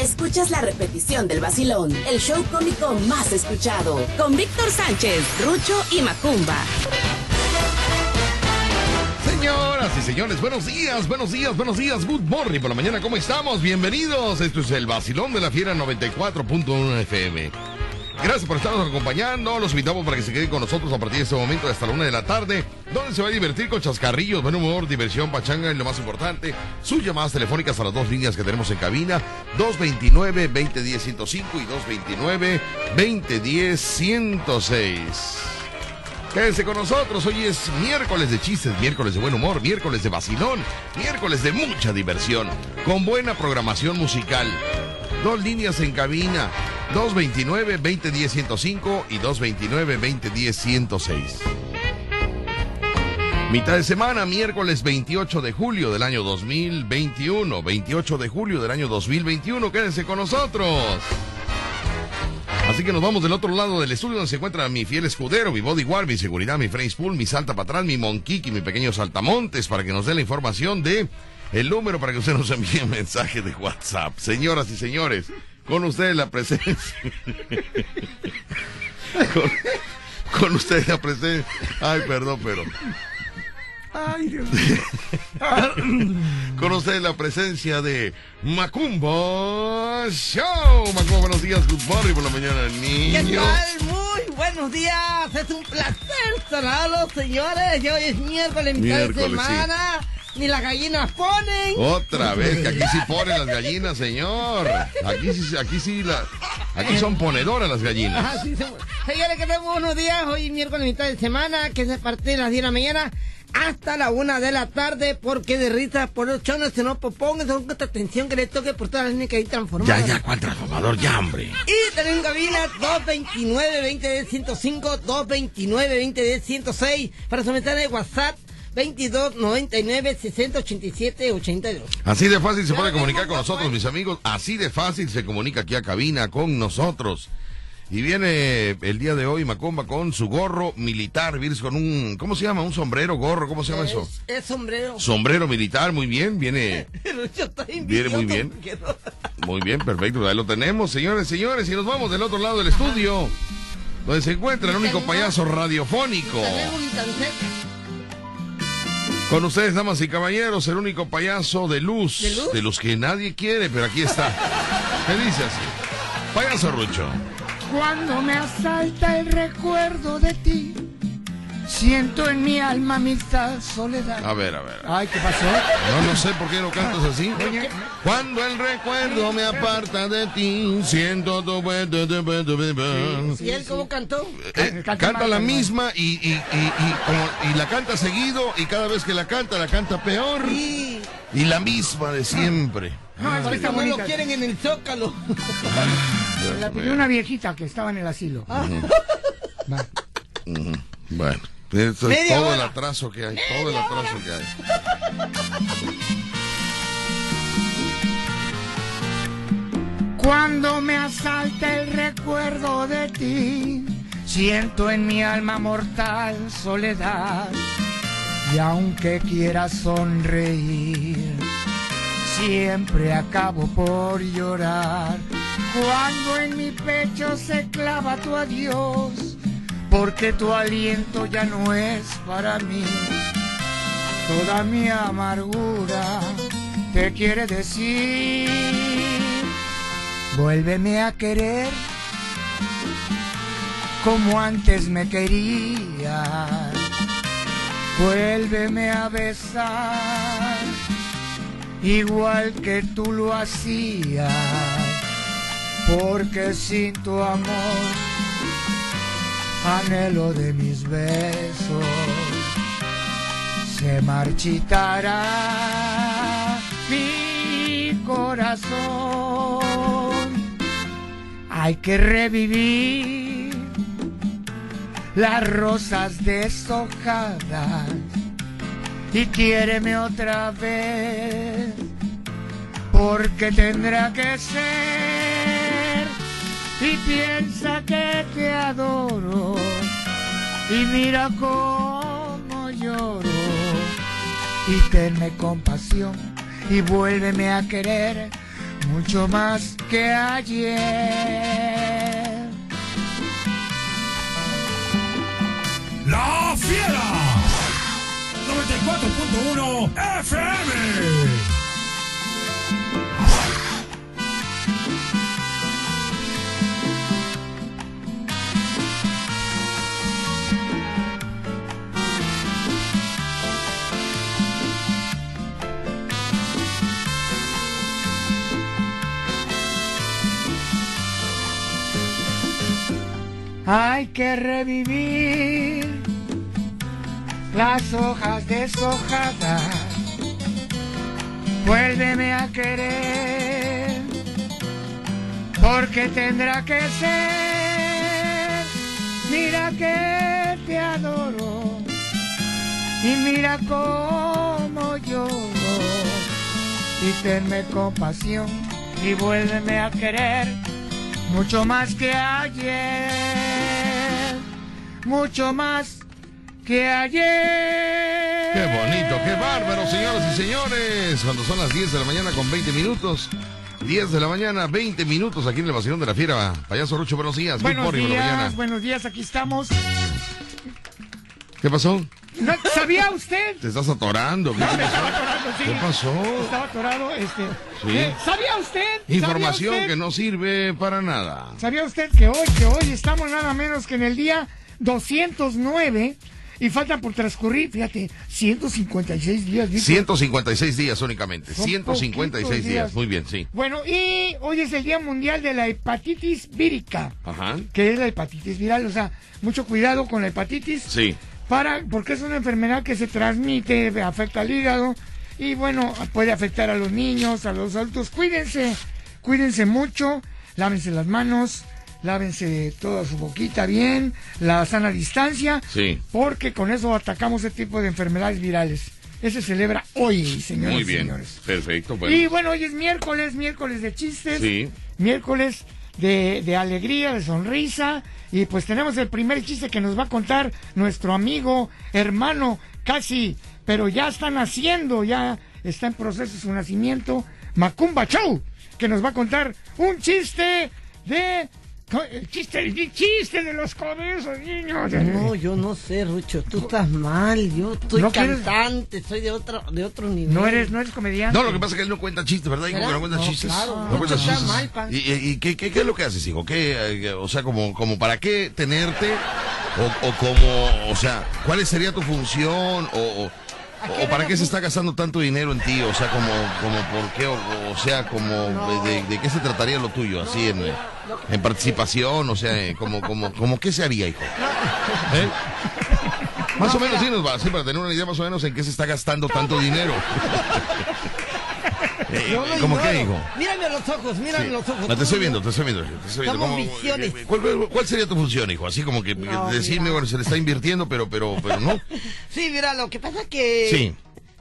escuchas la repetición del vacilón, el show cómico más escuchado, con Víctor Sánchez, Rucho y Macumba. Señoras y señores, buenos días, buenos días, buenos días, good morning por la mañana, ¿cómo estamos? Bienvenidos, esto es el vacilón de la fiera 94.1 FM. Gracias por estarnos acompañando. Los invitamos para que se queden con nosotros a partir de este momento hasta la una de la tarde, donde se va a divertir con chascarrillos, buen humor, diversión, pachanga y lo más importante, sus llamadas telefónicas a las dos líneas que tenemos en cabina, 229-2010-105 y 229-2010-106. Quédense con nosotros, hoy es miércoles de chistes, miércoles de buen humor, miércoles de vacilón, miércoles de mucha diversión, con buena programación musical. Dos líneas en cabina, 229-2010-105 y 229-2010-106. Mitad de semana, miércoles 28 de julio del año 2021. 28 de julio del año 2021. Quédense con nosotros. Así que nos vamos del otro lado del estudio donde se encuentra mi fiel escudero, mi bodyguard, mi seguridad, mi face pool, mi salta para atrás, mi monquiqui, mi pequeño saltamontes para que nos dé la información de el número para que usted nos envíe un mensaje de WhatsApp. Señoras y señores, con ustedes la presencia. con ustedes la presencia. Ay, perdón, pero. Ay, Dios Con ustedes la presencia de Macumbo Show. Macumbo, buenos días, good morning por la mañana, ¿Qué niño. tal? Muy buenos días. Es un placer saludarlos, señores. Hoy es miércoles, mitad de Miércoles, sí. semana. Ni las gallinas ponen. Otra vez, que aquí sí ponen las gallinas, señor. Aquí sí, aquí sí, la, aquí son ponedoras las gallinas. Ajá, sí, se- Señores, que tenemos buenos días. Hoy es miércoles, mitad de semana. Que es a partir de las 10 de la mañana hasta la 1 de la tarde. Porque de risa por los chonos se no pongan con esta atención que le toque por todas las líneas que hay transformadas. Ya, ya, ¿cuál transformador? Ya, hombre. Y tenemos en cabina 229-2010-105, 229-2010-106 para someter de WhatsApp 2299-6087-82. Así de fácil se puede comunicar con nosotros, mis amigos. Así de fácil se comunica aquí a cabina con nosotros. Y viene el día de hoy Macomba con su gorro militar, vienes con un, ¿cómo se llama? Un sombrero, gorro, ¿cómo se llama eso? Es, sombrero. Sombrero militar, muy bien, viene Yo estoy Viene muy bien. no- Muy bien, perfecto. Ahí lo tenemos, señores, señores. Y nos vamos del otro lado del estudio, donde se encuentra el único payaso radiofónico. Con ustedes, damas y caballeros, el único payaso de luz. ¿De luz? que nadie quiere, pero aquí está. ¿Qué dice así? Payaso Rucho. Cuando me asalta el recuerdo de ti, siento en mi alma amistad, soledad. A ver, a ver. Ay, ¿qué pasó? No, no sé por qué lo cantas así. Oye, Cuando el recuerdo me aparta de ti, siento tu... ¿Y él cómo cantó? Eh, Canta la misma y, y, y, y como- y la canta seguido y cada vez que la canta la canta peor Sí. y la misma de siempre. no, es que está Como lo quieren en el Zócalo. La pidió una viejita que estaba en el asilo. Va. Ujú. Bueno, eso es Media todo el atraso que hay, todo el atraso que hay. Cuando me asalta el recuerdo de ti, siento en mi alma mortal soledad. Y aunque quiera sonreír, siempre acabo por llorar. Cuando en mi pecho se clava tu adiós, porque tu aliento ya no es para mí. Toda mi amargura te quiere decir, vuélveme a querer como antes me querías. Vuélveme a besar igual que tú lo hacías, porque sin tu amor anhelo de mis besos se marchitará mi corazón. Hay que revivir las rosas deshojadas y quiéreme otra vez, porque tendrá que ser y piensa que te adoro y mira cómo lloro y tenme compasión y vuélveme a querer, mucho más que ayer. La Fiera 94.1 FM. Hay que revivir las hojas deshojadas. Vuélveme a querer, porque tendrá que ser. Mira que te adoro y mira cómo lloro. Y tenme compasión y vuélveme a querer mucho más que ayer, mucho más que ayer. Qué bonito, qué bárbaro, señoras y señores. Cuando son las 10 de la mañana con 20 minutos. 10 de la mañana, 20 minutos aquí en el Vacilón de la Fiera. Payaso Rucho, buenos días. Good Buenos morning, mañana. días, buenos días, aquí estamos. ¿Qué pasó? ¿No- ¿Sabía usted? Te estás atorando. ¿Qué, No, me estaba atorando, sí. ¿Qué pasó? Estaba atorado, este. Sí. ¿Sabía usted? ¿Sabía Información usted? que no sirve para nada. ¿Sabía usted que hoy, que hoy estamos nada menos que en el día 209 y faltan por transcurrir, fíjate, 156 días. Víctor? 156 días únicamente. Son 156 poquitos días. días. Muy bien, sí. Bueno, y hoy es el Día Mundial de la Hepatitis Vírica, Ajá. que es la hepatitis viral, o sea, mucho cuidado con la hepatitis. Sí. para porque es una enfermedad que se transmite, afecta al hígado y bueno, puede afectar a los niños, a los adultos. Cuídense, cuídense mucho, lávense las manos, lávense toda su boquita bien, la sana distancia, Sí. porque con eso atacamos ese tipo de enfermedades virales. Ese se celebra hoy, señores Muy bien. señores. Perfecto. Bueno. Y bueno, hoy es miércoles, miércoles de chistes. Sí. Miércoles de, de alegría, de sonrisa. Y pues tenemos el primer chiste que nos va a contar nuestro amigo, hermano, casi, pero ya está naciendo, ya está en proceso su nacimiento, Macumba Show, que nos va a contar un chiste de... El chiste, el chiste de los comienzos, niños. No, yo no sé, Rucho, tú estás mal. Yo soy cantante, soy de otro, de otro nivel. No eres, no eres comediante. No, lo que pasa es que él no cuenta chistes, ¿verdad, hijo? ¿Verdad? Que no cuenta No, chistes. claro. No cuenta chistes. mal. ¿Y, y- y qué, qué- qué es lo que haces, hijo? ¿Qué, eh, o sea, como, como para qué tenerte? O, o como, o sea, ¿cuál sería tu función? O, o- o para qué se está gastando tanto dinero en ti? O sea, como, como por qué? O, o sea, como, de, de qué se trataría lo tuyo? Así, en, en participación, o sea, eh, como, como, como, ¿qué se haría, hijo? ¿Eh? Más o menos, sí nos va, sí, para tener una idea más o menos en qué se está gastando tanto dinero. Eh, ¿Cómo qué, hijo? Mírame a los ojos, mírame Sí. a los ojos. No, te estoy viendo, te estoy viendo. Te estoy viendo. Somos ¿Cómo- visiones. eh, ¿Cuál, sería tu función, hijo? Así como que que No, decirme, mira. bueno, se le está invirtiendo, pero, pero, pero no. Sí, mira, lo que pasa es que... Sí.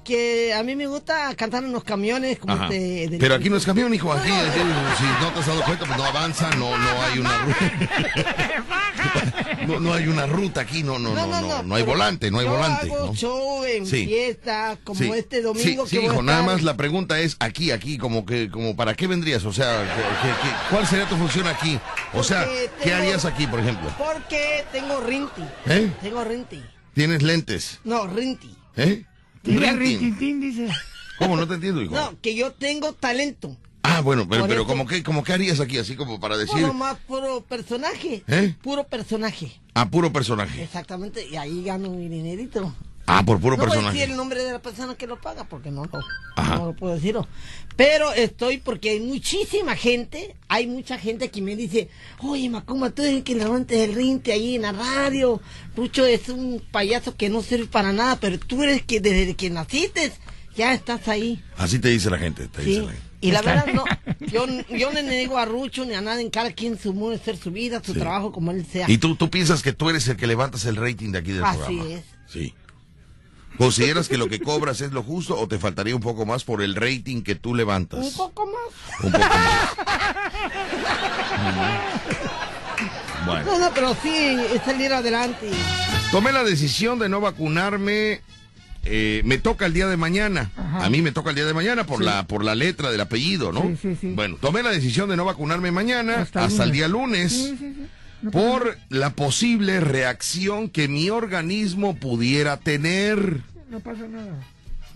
Que a mí me gusta cantar en los camiones como este... del- Pero aquí no es camión, hijo. Aquí, si no te has dado cuenta, pues no avanza, no, no hay una ruta. No, no hay una ruta aquí, no, no, no, no, no, hay pero volante, no hay yo volante. hago ¿no? show en Sí. fiesta, como Sí. este domingo Sí, que hijo, nada más la pregunta es aquí, aquí, como que, como para qué vendrías, o sea, que- que- que- ¿cuál sería tu función aquí? O sea, Porque ¿qué tengo- harías aquí, por ejemplo? Porque tengo rinti. ¿Eh? Tengo rinti. ¿Tienes lentes? No, rinti. ¿Eh? Dice. ¿Cómo? No te entiendo, hijo. No, que yo tengo talento. Ah, bueno, pero, pero como que, como que harías aquí, así como para decir, Puro más puro personaje. ¿Eh? Puro personaje. a puro personaje. Exactamente. Y ahí gano mi dinerito. Ah, por puro no voy a personaje. decir el nombre de la persona que lo paga porque no lo, Ajá. no lo puedo decir. Pero estoy porque hay muchísima gente, hay mucha gente que me dice, oye Macumba, tú eres el que levantes el rinte ahí en la radio. Rucho es un payaso que no sirve para nada, pero tú eres que desde que naciste ya estás ahí. Así te dice la gente, te dice Sí. la gente. Y la verdad, no, yo, yo no le niego a Rucho ni a nada en cada quien su modo de hacer su vida, su Sí. trabajo como él sea. Y tú, tú piensas que tú eres el que levantas el rating de aquí del Así programa. es. Sí. ¿Consideras que lo que cobras es lo justo o te faltaría un poco más por el rating que tú levantas? Un poco más. Un poco más. Bueno. No, no, pero sí, salir adelante. Tomé la decisión de no vacunarme eh, me toca el día de mañana. Ajá. A mí me toca el día de mañana por la por la letra del apellido, ¿no? Sí, sí, sí. Bueno, tomé la decisión de no vacunarme mañana hasta, Hasta el el día lunes. Por la posible reacción que mi organismo pudiera tener. No pasa nada.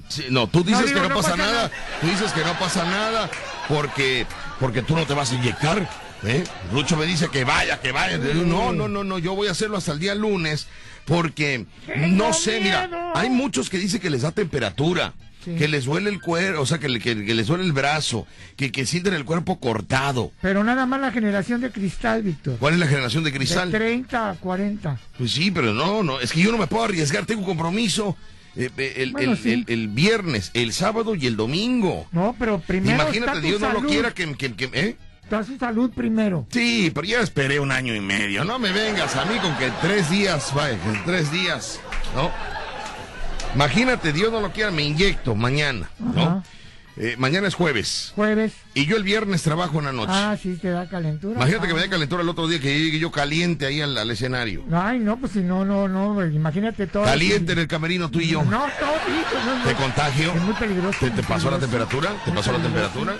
Sí, no, tú dices digo, que no, no pasa, pasa nada. nada. Tú dices que no pasa nada porque porque tú no te vas a inyectar. ¿eh? Lucho me dice que vaya, que vaya. No, no, no, no. Yo voy a hacerlo hasta el día lunes porque no sé. Mira, hay muchos que dicen que les da temperatura. Sí. Que les duele el cuerpo, o sea, que, le- que- que les duele el brazo, que, que sienten el cuerpo cortado. Pero nada más la generación de cristal, Víctor. ¿Cuál es la generación de De cristal? 30 a 40. Pues sí, pero no, no, es que yo no me puedo arriesgar, tengo un compromiso eh, eh, el, Bueno, el- sí. el- el viernes, el sábado y el domingo. No, pero primero Imagínate, está tu Dios no lo quiera que, que- que- ¿eh? Está su salud primero. Sí, pero ya esperé un año y medio. No me vengas a mí con que tres días, vaya, tres días, ¿no? Imagínate, Dios no lo quiera, me inyecto mañana, ¿no? Ajá. Eh, mañana es jueves Jueves. y yo el viernes trabajo en la noche. Ah, sí, te da calentura. Imagínate que Ah. me dé calentura el otro día que llegue yo caliente ahí al, al escenario. Ay, no, pues si no, no, no, imagínate todo. Caliente en el camerino tú y yo. No, todo, hijo, no, no. ¿Te contagio? Es muy peligroso. ¿Te, pasó la temperatura? ¿Te Muy pasó la temperatura?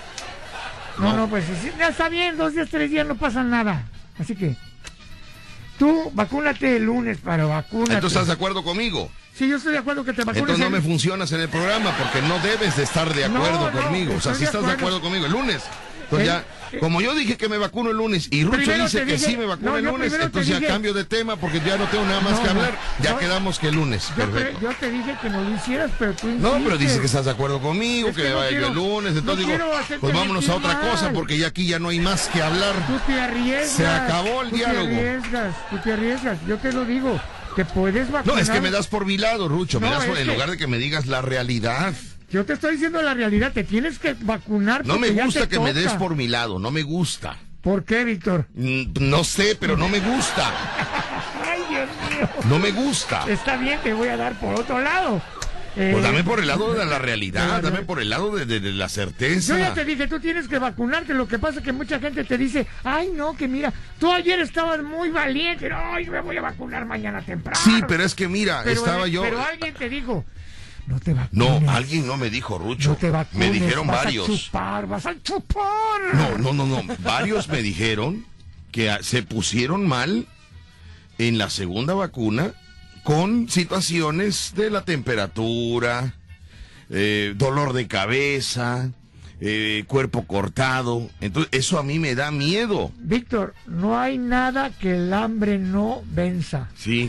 No, No. no, pues sí, ya está bien, dos días, tres días no pasa nada. Así que, tú vacúnate el lunes, para vacúnate. Entonces estás de acuerdo conmigo. Sí, yo estoy de acuerdo que te vacunes. Entonces no el- me funcionas en el programa porque no debes de estar de acuerdo No, no, conmigo. O sea, si estás de acuerdo. acuerdo conmigo el lunes. Entonces El- ya, como yo dije que me vacuno el lunes y Rucho Primero dice que dije- sí me vacuno no, el lunes, entonces ya dije- cambio de tema porque ya no tengo nada más No, que no. hablar. Ya quedamos que el lunes. Yo, te- Perfecto. yo te dije que no lo hicieras, pero tú No, pero dices que estás de acuerdo conmigo, Es que, que no vaya yo el quiero- lunes. Entonces no digo, quiero pues vámonos a otra cosa porque ya aquí ya no hay más que hablar. Tú te arriesgas. Se acabó el tú diálogo. Te arriesgas, tú te arriesgas. Yo te lo digo, te puedes No, vacunar. es que me das por mi lado, Rucho. Me No, das por, en que- lugar de que me digas la realidad. Yo te estoy diciendo la realidad, te tienes que vacunar No me gusta que me des por mi lado, no me gusta. ¿Por qué, Víctor? Mm, No sé, pero no me gusta. Ay, Dios mío. No me gusta. Está bien, te voy a dar por otro lado. Eh, Pues dame por el lado de la realidad, dame por el lado de, de- de la certeza. Yo ya te dije, tú tienes que vacunarte. Lo que pasa es que mucha gente te dice, ay, no, que mira, tú ayer estabas muy valiente. Ay, me voy a vacunar mañana temprano. Sí, pero es que mira, Pero, estaba eh, yo. Pero alguien te dijo, no te vacunes. No, alguien no me dijo, Rucho. No te vacunes. me dijeron vas varios. A chupar, vas a chupar. No, no, no, no. Varios me dijeron que se pusieron mal en la segunda vacuna con situaciones de la temperatura, eh, dolor de cabeza, eh, cuerpo cortado. Entonces, eso a mí me da miedo. Víctor, no hay nada que el hambre no venza. Sí,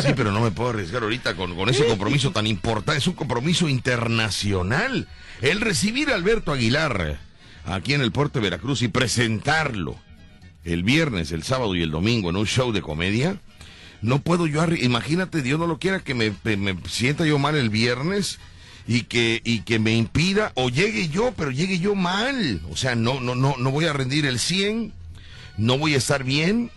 sí, pero no me puedo arriesgar ahorita con, con ese compromiso tan importante. Es un compromiso internacional. El recibir a Alberto Aguilar aquí en el puerto de Veracruz y presentarlo el viernes, el sábado y el domingo en un show de comedia. No puedo yo, imagínate, Dios no lo quiera, que me- me sienta yo mal el viernes y que, y que me impida, o llegue yo, pero llegue yo mal. O sea, no, no, no, no voy a rendir el 100, no voy a estar bien.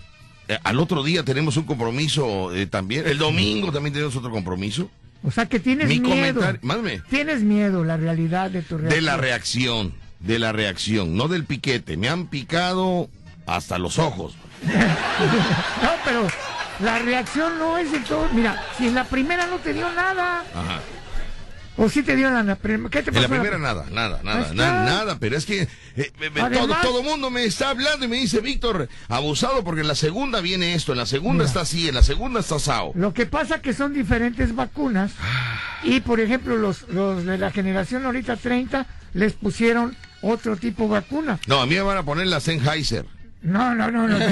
Eh, al otro día tenemos un compromiso eh, también. El domingo también tenemos otro compromiso. O sea que tienes Mi miedo. mándame, Tienes miedo, la realidad de tu reacción. de la reacción, de la reacción, no del piquete. Me han picado hasta los ojos. No, pero la reacción no es de todo. Mira, si en la primera no te dio nada, Ajá. O si te dio la primera, ¿qué te pasó? En la primera nada, nada, nada, Ahí nada, pero es que eh, Además- todo, todo mundo me está hablando y me dice, Víctor, abusado porque en la segunda viene esto, en la segunda Mira. está así, en la segunda está sao. Lo que pasa que son diferentes vacunas y por ejemplo los, los de la generación ahorita 30 les pusieron otro tipo de vacuna. No, a mí me van a poner la Sennheiser. No, no, no, no.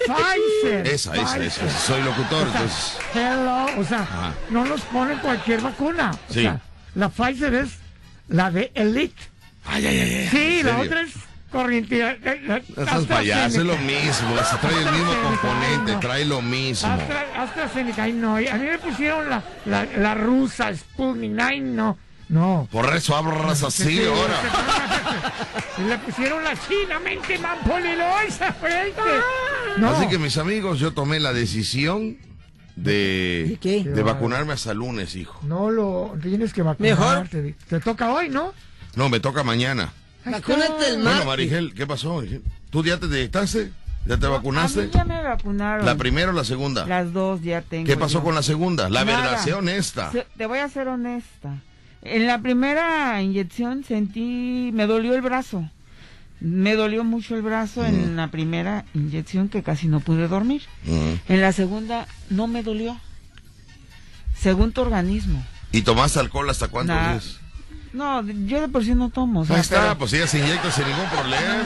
Pfizer. Esa, esa, esa. Soy locutor, O sea, entonces. hello, o sea, Ajá. no nos ponen cualquier vacuna. O Sí. sea, la Pfizer es la de Elite. Ay, ay, ay. Sí, ¿en la otra es corriente. eh, eh, la- Estás payaso, es lo mismo, se trae el mismo componente, no. trae lo mismo. Astra, AstraZeneca, ay no. A mí me pusieron la, la, la rusa, Sputnik, ay no. No. Por eso hablas así Sí, ahora. Y le pusieron la china, mente mampolilosa, fuerte. No. Así que mis amigos, yo tomé la decisión de, ¿De qué? de vacunarme hasta lunes, hijo. No lo tienes que Mejor. vacunarte. Vic. Te toca hoy, ¿no? No, me toca mañana. Vacúnate el Bueno, martes. Marigel, ¿qué pasó? ¿Tú ya te detectaste? ¿Ya te A vacunaste? mí ya me vacunaron. ¿La primera o la segunda? Las dos ya tengo. ¿Qué pasó yo. con la segunda? La Nada. verdad, sea honesta. Te voy a ser honesta. En la primera inyección sentí, me dolió el brazo. Me dolió mucho el brazo Mm. en la primera inyección que casi no pude dormir. Mm. En la segunda no me dolió. Según tu organismo. ¿Y tomaste alcohol hasta cuántos Nah, días? No, yo de por sí no tomo. o sea, Ahí está, pero- pues ella se inyecta sin ningún problema,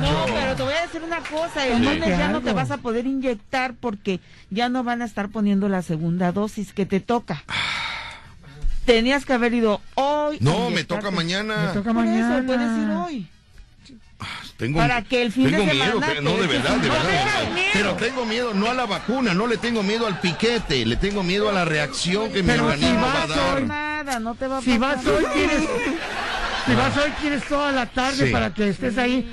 No, Rucho. pero te voy a decir una cosa, el Sí. lunes ya no te vas a poder inyectar porque ya no van a estar poniendo la segunda dosis que te toca. Tenías que haber ido hoy. No, me toca mañana. Me toca Por eso, mañana. puedes ir hoy. Tengo, Para que el fin tengo miedo, no, de verdad, de No verdad. de. Pero tengo miedo, no a la vacuna, no le tengo miedo al piquete, le tengo miedo a la reacción que mi Pero si organismo va a dar. hoy- Nada, no te va a Si pasar vas hoy, nada. quieres. Si vas hoy, quieres toda la tarde Sí. para que estés ahí.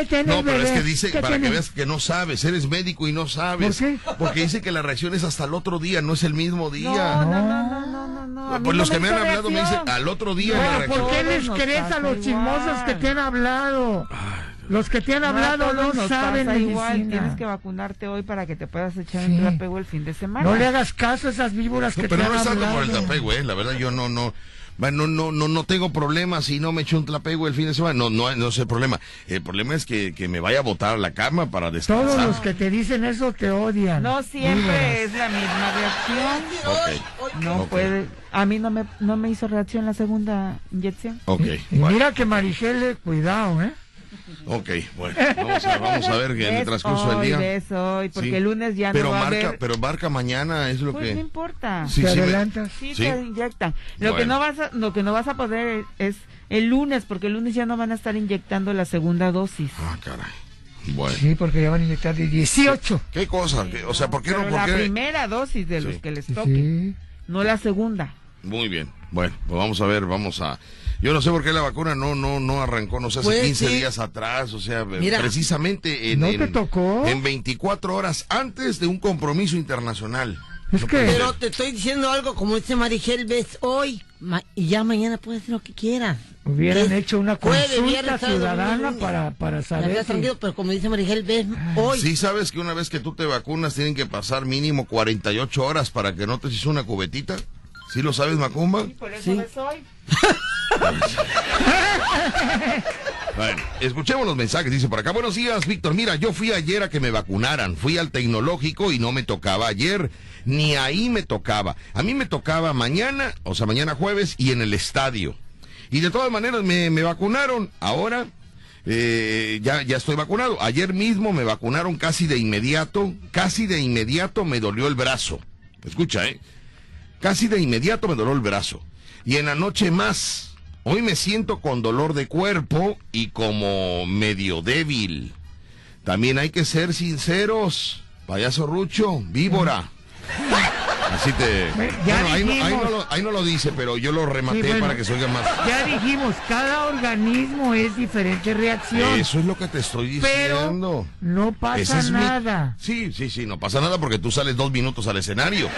¿Qué tienes, No, pero es que dice, ¿Qué para que veas que no sabes, eres médico y no sabes. ¿Por qué? Porque dice que la reacción es hasta el otro día, no es el mismo No, día. no, no, no, no, no, no. Pues no los que me han hablado me dicen, al otro día la Bueno, reacción. ¿por qué les crees a los chismosos que te han hablado? Los que te han No, hablado no saben igual, tienes que vacunarte hoy para que te puedas echar Sí. un trapego el fin de semana. No le hagas caso a esas víboras No, que pero te no han es tanto hablado. por el tapego, eh. La verdad, yo no, no, bueno, no, no, no tengo problemas si no me echo un tapego el fin de semana. No, no, no es el problema. El problema es que, que me vaya a botar a la cama para descansar. Todos los que te dicen eso te odian. No siempre es la misma reacción. No puede. A mí no me, no me hizo reacción la segunda inyección. ok, bueno, mira que Marigel, cuidado, ¿eh? Ok, bueno, vamos a, vamos a ver que en el transcurso del hoy, día. ves hoy, porque Sí. el lunes ya pero no va marca, a haber. pero marca mañana es lo Pues no que. importa. Sí, te sí, me- adelantas. Sí, Sí. te inyectan. Lo que Bueno. no vas a, lo que no vas a poder es el lunes, porque el lunes ya no van a estar inyectando la segunda dosis. Ah, caray. Bueno. Sí, porque ya van a inyectar de 18. ¿Qué cosa? ¿Qué- O sea, ¿por qué Pero no? ¿Por la qué? primera dosis de Sí. los que les toque, Sí. no la segunda. Muy bien. Bueno, pues vamos a ver, vamos a. Yo no sé por qué la vacuna no no no arrancó, no sé, hace Pues 15 sí. días atrás, o sea, Mira. precisamente en, ¿No en- te tocó? en 24 horas antes de un compromiso internacional. Es No que- Pero te estoy diciendo algo, como dice Marigel, ves hoy ma- y ya mañana puedes hacer lo que quieras. Hubieran ¿Ves? hecho una consulta ciudadana para, para saber si... tranquilo, pero como dice Marigel, ves hoy. Sí, sabes que una vez que tú te vacunas tienen que pasar mínimo 48 horas para que no te eches una cubetita. ¿Sí lo sabes, Macumba? Por eso Sí. ves hoy. Bueno, escuchemos los mensajes. Dice por acá, buenos días, Víctor. Mira, yo fui ayer a que me vacunaran. Fui al tecnológico y no me tocaba ayer. Ni ahí me tocaba. A mí me tocaba mañana, o sea, mañana jueves, y en el estadio. Y de todas maneras me, me vacunaron. Ahora eh, ya, ya estoy vacunado. Ayer mismo me vacunaron casi de inmediato. Casi de inmediato me dolió el brazo. Escucha, ¿eh? Casi de inmediato me dolió el brazo. Y en la noche más. Hoy me siento con dolor de cuerpo y como medio débil. También hay que ser sinceros. Payaso Rucho, víbora. Así te... Ya Bueno, ahí, no, ahí dijimos. no lo, ahí no lo dice, pero yo lo rematé Sí, bueno. para que se oiga más. Ya dijimos, cada organismo es diferente reacción. Eso es lo que te estoy pero diciendo. no pasa es mi- nada. Sí, sí, sí, no pasa nada porque tú sales dos minutos al escenario.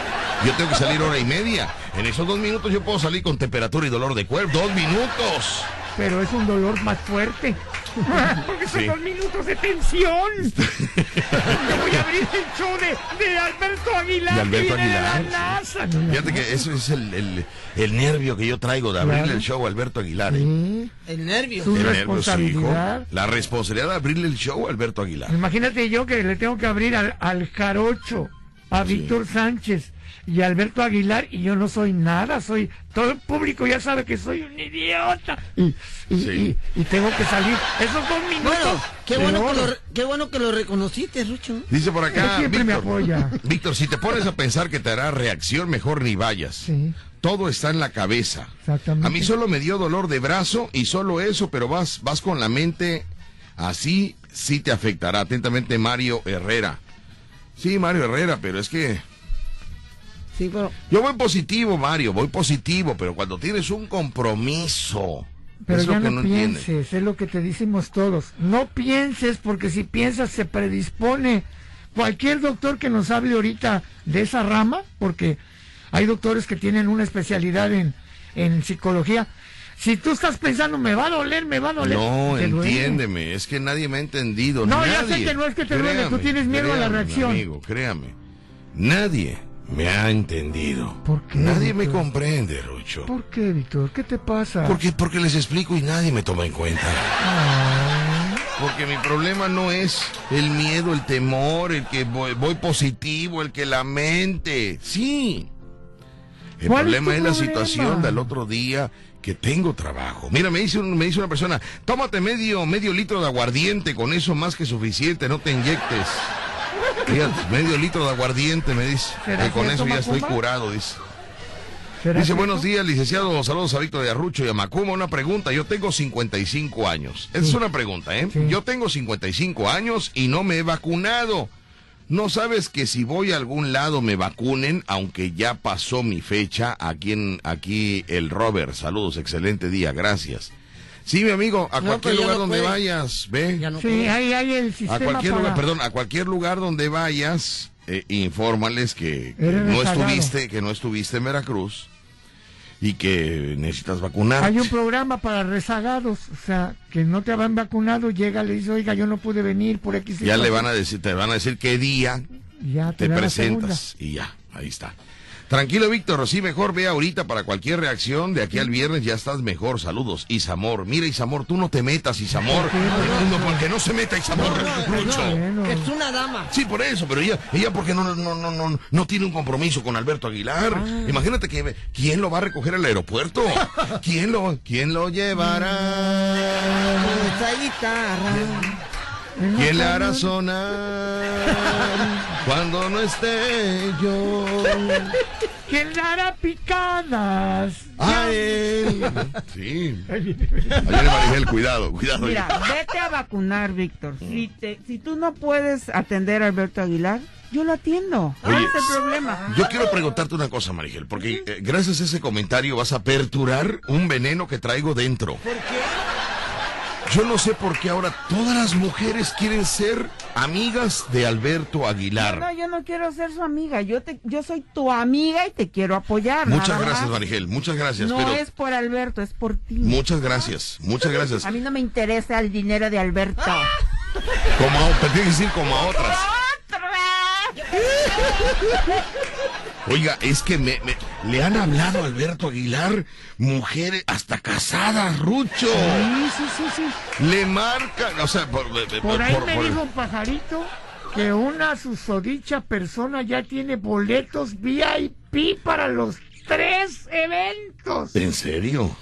Yo tengo que salir hora y media. En esos dos minutos yo puedo salir con temperatura y dolor de cuerpo. ¡Dos minutos! Pero es un dolor más fuerte. Porque son Sí. dos minutos de tensión. Yo voy a abrir el show de, de Alberto Aguilar. De Alberto que viene de Aguilar, la NASA. Fíjate que eso es el, el- el nervio que yo traigo de abrirle el show a Alberto Aguilar. ¿eh? Sí. El nervio. Su El nervio, sí, hijo. responsabilidad. La responsabilidad de abrirle el show a Alberto Aguilar. Imagínate yo que le tengo que abrir al, al Jarocho, a Víctor Sánchez y Alberto Aguilar y yo no soy nada, soy todo el público ya sabe que soy un idiota y, y, Sí. y- y tengo que salir esos dos minutos. Bueno, qué bueno, que lo, qué bueno que lo reconociste, Rucho. Dice por acá. Él siempre me Víctor, apoya. Víctor, si te pones a pensar que te hará reacción, mejor ni vayas. Sí. Todo está en la cabeza. Exactamente. A mí solo me dio dolor de brazo y solo eso, pero vas, vas con la mente así, sí te afectará. Atentamente, Mario Herrera. Sí, Mario Herrera, pero es que Sí, pero yo voy positivo, Mario, voy positivo, pero cuando tienes un compromiso, Pero es ya lo que no, no entiendes. pienses, es lo que te decimos todos. No pienses porque si piensas se predispone. Cualquier doctor que nos hable ahorita de esa rama, porque hay doctores que tienen una especialidad en, en psicología, Si tú estás pensando, me va a doler, me va a doler. No, duele. entiéndeme, es que nadie me ha entendido. No, ya sé que no es que te duele, tú tienes miedo a la reacción. Amigo, créame. Nadie me ha entendido. ¿Por qué, Nadie me comprende, Rucho. ¿Por qué, Víctor? ¿Qué te pasa? Porque, porque les explico y nadie me toma en cuenta. Porque mi problema no es el miedo, el temor, el que voy, voy positivo, el que la mente. Sí. El ¿Cuál es problema es, la problema? situación del otro día que tengo trabajo. Mira, me dice, un- me dice una persona, tómate medio, medio litro de aguardiente, con eso más que suficiente, no te inyectes. Fíjate, medio litro de aguardiente, me dice. ¿Será que con eso ya estoy curado, dice. ¿Será Dice, buenos días, licenciado. Saludos a Víctor de Arrucho y a Macuma. Una pregunta. Yo tengo 55 años. Esa es una pregunta, ¿eh? Sí. Yo tengo 55 años y no me he vacunado. ¿No sabes que si voy a algún lado me vacunen, aunque ya pasó mi fecha? Aquí, en, aquí el Robert. Saludos, excelente día, gracias. Sí, mi amigo, a No, cualquier ya lugar no donde puede. vayas, ve. Ya no Sí, ahí hay el A sistema cualquier para... lugar, perdón, a cualquier lugar donde vayas, eh, infórmales que, que no estuviste, que no estuviste en Veracruz y que necesitas vacunar. Hay un programa para rezagados, o sea, que no te habían vacunado, llega, le dice, oiga, yo no pude venir por X. Ya le van a decir, te van a decir qué día ya te la presentas y ya, ahí está. Tranquilo, Víctor, sí, mejor ve ahorita para cualquier reacción. De aquí al viernes ya estás mejor. Saludos. Isamor. Mira, Isamor, tú no te metas, Isamor. No, porque no se meta, Isamor, Rucho. Bueno. Es una dama. Sí, por eso, pero ella, ella porque no, no, no, no, no tiene un compromiso con Alberto Aguilar. Ah. Imagínate que quién lo va a recoger al aeropuerto. ¿Quién lo, quién lo llevará? Con esa guitarra. ¿Quién le hará sonar cuando no esté yo? ¿Quién le hará picadas? A él. Sí. Viene Marigel, cuidado, cuidado. Mira, vete a vacunar, Víctor. Si, te, si tú no puedes atender a Alberto Aguilar, yo lo atiendo. ¿Cuál Oye, es el problema? Yo quiero preguntarte una cosa, Marigel, porque eh, gracias a ese comentario vas a aperturar un veneno que traigo dentro. ¿Por qué? Yo no sé por qué ahora todas las mujeres quieren ser amigas de Alberto No, Aguilar. yo no quiero ser su amiga. Yo te, yo soy tu amiga y te quiero apoyar. Muchas nada gracias. Marigel, muchas gracias. No pero es por Alberto, es por ti. muchas gracias, muchas gracias. A mí no me interesa el dinero de Alberto. Como a, pero tiene que decir como a otras. Oiga, es que me, me- le han hablado a Alberto Aguilar mujeres hasta casadas, Rucho. Sí, sí, sí, sí. Le marcan, o sea, por, por- Por ahí por- me dijo un pajarito que una susodicha persona ya tiene boletos VIP para los tres eventos. ¿En serio?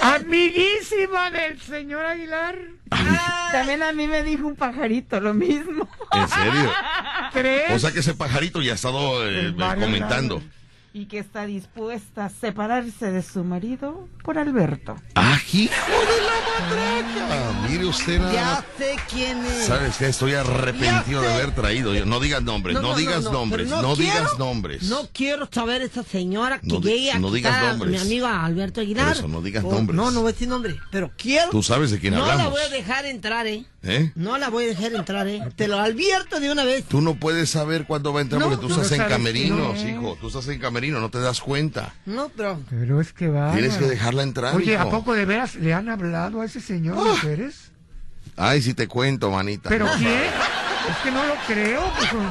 Amiguísima del señor Aguilar. También a mí me dijo un pajarito lo mismo. ¿En serio? Tres. O sea que ese pajarito ya ha estado eh, comentando. lados. Y que está dispuesta a separarse de su marido por Alberto. ¡Ah, hijo de la matraca! Mire usted nada Ya sé quién es. ¿Sabes qué? Estoy arrepentido de haber traído. yo- No digas nombres, no, digas nombres, no, quiero- digas nombres. No quiero saber esa señora que llegue a no digas a nombres. mi amigo Alberto Aguilar. Por eso, no digas Oh, nombres. No, no voy a decir nombre, pero quiero. Tú sabes de quién no la hablamos. voy a dejar entrar, ¿eh? ¿Eh? No la voy a dejar entrar, ¿eh? Te lo advierto de una vez. Tú no puedes saber cuándo va a entrar No, porque tú no estás en camerinos, hijo. Tú estás en camerino, no te das cuenta. No, pero... Pero es que va. Tienes que dejarla entrar, Oye, ¿a poco de veras le han hablado a ese señor mujeres? Ay, si te cuento, manita. ¿Pero quién? Es que no lo creo. pues, son,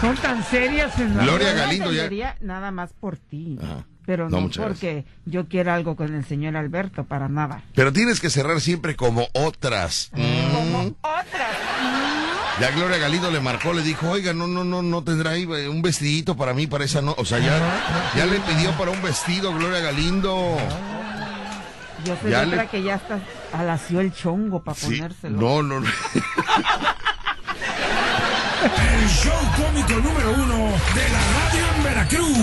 son tan serias en la Gloria Galindo ya- nada más por ti. Ajá. Pero No, porque yo quiera algo con el señor Alberto, para nada. Pero tienes que cerrar siempre como otras. Como Mm. otras. Ya Gloria Galindo le marcó, le dijo, oiga, no, no, no, no tendrá ahí eh, un vestidito para mí, para esa no. O sea, ya, ya le pidió para un vestido Gloria Galindo. Yo soy Ya otra le- que ya está alació el chongo para Sí. ponérselo. No, no, no. El show cómico número uno de la radio en Veracruz.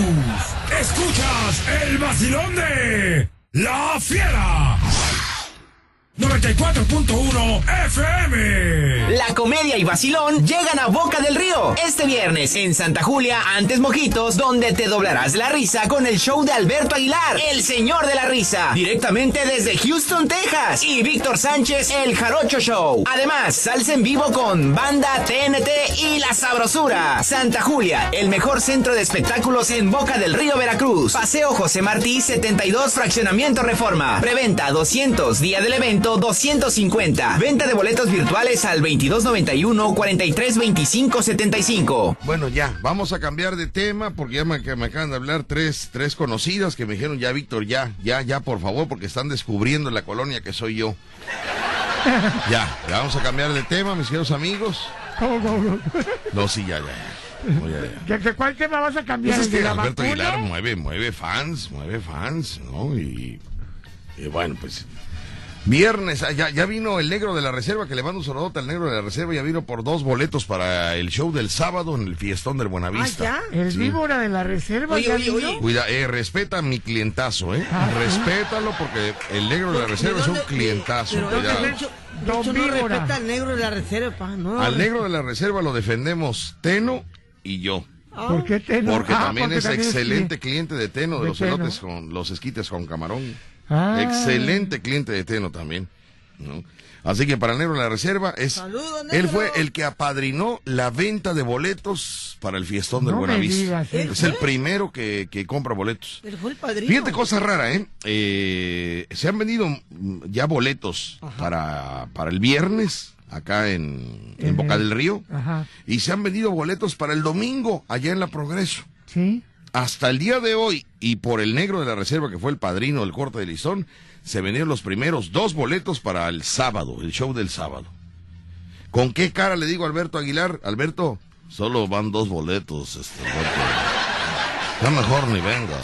Escuchas el vacilón de La Fiera. 94.1 FM. La comedia y vacilón llegan a Boca del Río este viernes en Santa Julia, antes Mojitos, donde te doblarás la risa con el show de Alberto Aguilar, el señor de la risa, directamente desde Houston, Texas, y Víctor Sánchez, el Jarocho Show. Además, salsa en vivo con Banda TNT y La Sabrosura. Santa Julia, el mejor centro de espectáculos en Boca del Río, Veracruz. Paseo José Martí, 72, Fraccionamiento Reforma. Preventa 200, día del evento 250. Venta de boletos virtuales al 2291 4325 75. Bueno, ya, vamos a cambiar de tema porque ya me, acaban de hablar tres, tres conocidas que me dijeron, ya, Víctor, ya, ya, ya, por favor, porque están descubriendo en la colonia que soy yo. ya, ya vamos a cambiar de tema, mis queridos amigos. ¿Cómo, cómo, cómo? No, sí, ya, ya. ya. No, ya, ya. ¿De, de cuál tema vas a cambiar? Pues es ¿El de que la Alberto vacuna? Aguilar mueve, mueve fans, mueve fans, ¿no? Y, y bueno, pues viernes, ah, ya, ya vino el negro de la reserva, que le mando un saludote al negro de la reserva, ya vino por dos boletos para el show del sábado en el fiestón del Ah, Buenavista. ya. El Sí. víbora de la reserva. Oye, ya oye, vino? oye. Cuida, eh, respeta a mi clientazo, ¿eh? Ah. Respétalo porque el negro de la reserva es un clientazo. no Víbora. respeta al negro de la reserva, no. Al negro de la reserva lo defendemos Teno y yo. Ah, ¿Por qué te no? Porque Ah, también porque es también excelente cliente de Teno, de, De los Teno. elotes con los esquites con camarón. Ah. Excelente cliente de Teno también. ¿no? Así que para negro la reserva es Saludos, él fue el que apadrinó la venta de boletos para el fiestón del No Buenavista. Es el primero que, que compra boletos. Pero fue el padrino. Fíjate cosa rara, ¿eh? Eh, se han vendido mm, ya boletos para, para el viernes acá en, en Boca el- del Río Ajá. y se han vendido boletos para el domingo allá en La Progreso. Sí. Hasta el día de hoy, y por el negro de la reserva, que fue el padrino del corte de listón, se vendieron los primeros dos boletos para el sábado, el show del sábado. ¿Con qué cara le digo a Alberto Aguilar? Alberto, solo van dos boletos, este, Alberto. Ya mejor ni vengas.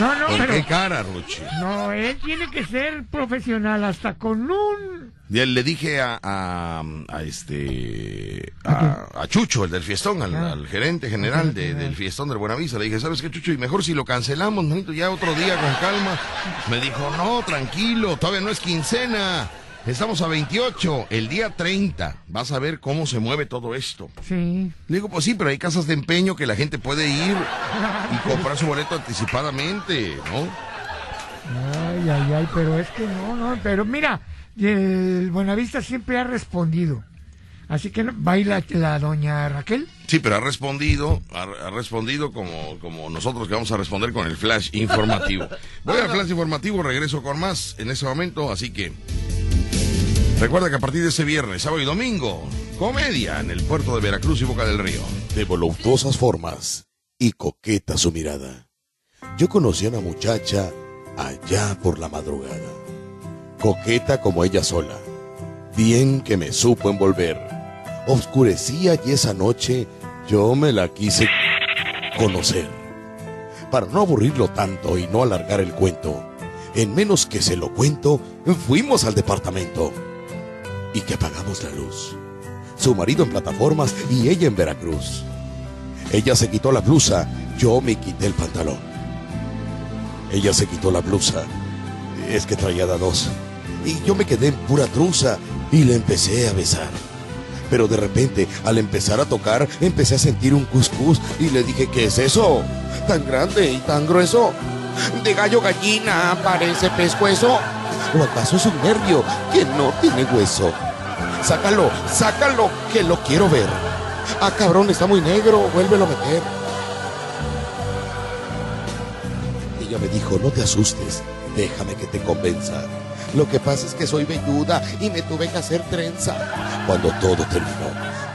No, no, ¿Con pero. qué cara, Ruchi? No, él tiene que ser profesional hasta con un. Ya Le dije a, a, a este a, a Chucho, el del fiestón, al, Ah. al gerente general de- del fiestón del Buenavista, le dije, ¿sabes qué, Chucho? Y mejor si lo cancelamos, manito, ya otro día con calma. Me dijo, no, tranquilo, todavía no es quincena. Estamos a 28, el día 30. Vas a ver cómo se mueve todo esto. Sí. Le digo, pues sí, pero hay casas de empeño que la gente puede ir y comprar su boleto anticipadamente, ¿no? Ay, ay, ay, pero es que no, no, pero mira, el Buenavista siempre ha respondido. Así que no, va a ir la, la doña Raquel. Sí, pero ha respondido, ha, ha respondido como, como nosotros que vamos a responder con el flash informativo. Voy al flash informativo, regreso con más en ese momento, así que recuerda que a partir de ese viernes, sábado y domingo, comedia en el puerto de Veracruz y Boca del Río. de voluptuosas formas y coqueta su mirada. Yo conocí a una muchacha allá por la madrugada, coqueta como ella sola, bien que me supo envolver. Oscurecía y esa noche yo me la quise conocer. Para no aburrirlo tanto y no alargar el cuento, en menos que se lo cuento, fuimos al departamento y que apagamos la luz. Su marido en plataformas y ella en Veracruz. Ella se quitó la blusa, yo me quité el pantalón. Ella se quitó la blusa, es que traía de a dos. Y yo me quedé en pura truza y le empecé a besar. Pero de repente, al empezar a tocar, empecé a sentir un cuscús y le dije, ¿qué es eso? Tan grande y tan grueso. De gallo gallina, parece pescuezo. ¿O acaso es un nervio que no tiene hueso? Sácalo, sácalo, que lo quiero ver. Ah, cabrón, está muy negro, vuélvelo a meter. Ella me dijo, no te asustes, déjame que te convenza. Lo que pasa es que soy velluda y me tuve que hacer trenza. Cuando todo terminó,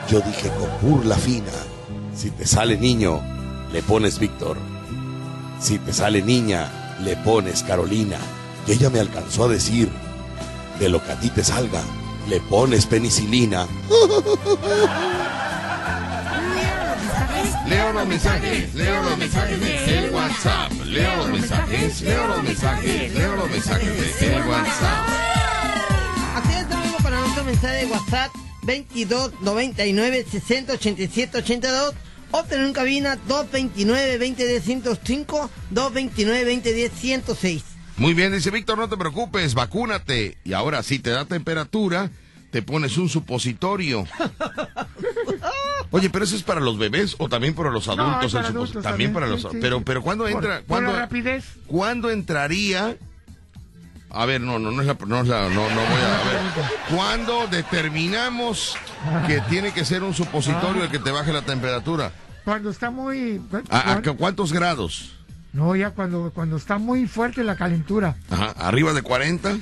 yo dije con burla fina, si te sale niño, le pones Víctor. Si te sale niña, le pones Carolina. Y ella me alcanzó a decir, de lo que a ti te salga, le pones penicilina. Leo los mensajes, leo los mensajes de el WhatsApp, leo los mensajes, leo los mensajes, leo los mensajes de el WhatsApp. Así es, amigos, para nuestro mensaje de WhatsApp 22 99 60 87 82 o tener en cabina 229 20 10 105 229 20 10 106. Muy bien, dice Víctor, no te preocupes, vacúnate. Y ahora, si te da temperatura, te pones un supositorio. Oye, pero eso es para los bebés o también para los adultos. para el adultos también también, para los. sí, sí, pero, pero ¿cuándo Por- entra? por ¿cuándo, la rapidez. ¿Cuándo entraría? A ver, no, no, no es la, no es la- no, no voy a, a ver. ¿Cuándo determinamos que tiene que ser un supositorio el que te baje la temperatura? Cuando está muy... ¿A, a cu- cuántos grados? No, ya cuando, cuando está muy fuerte la calentura. Ajá, ¿arriba de 40?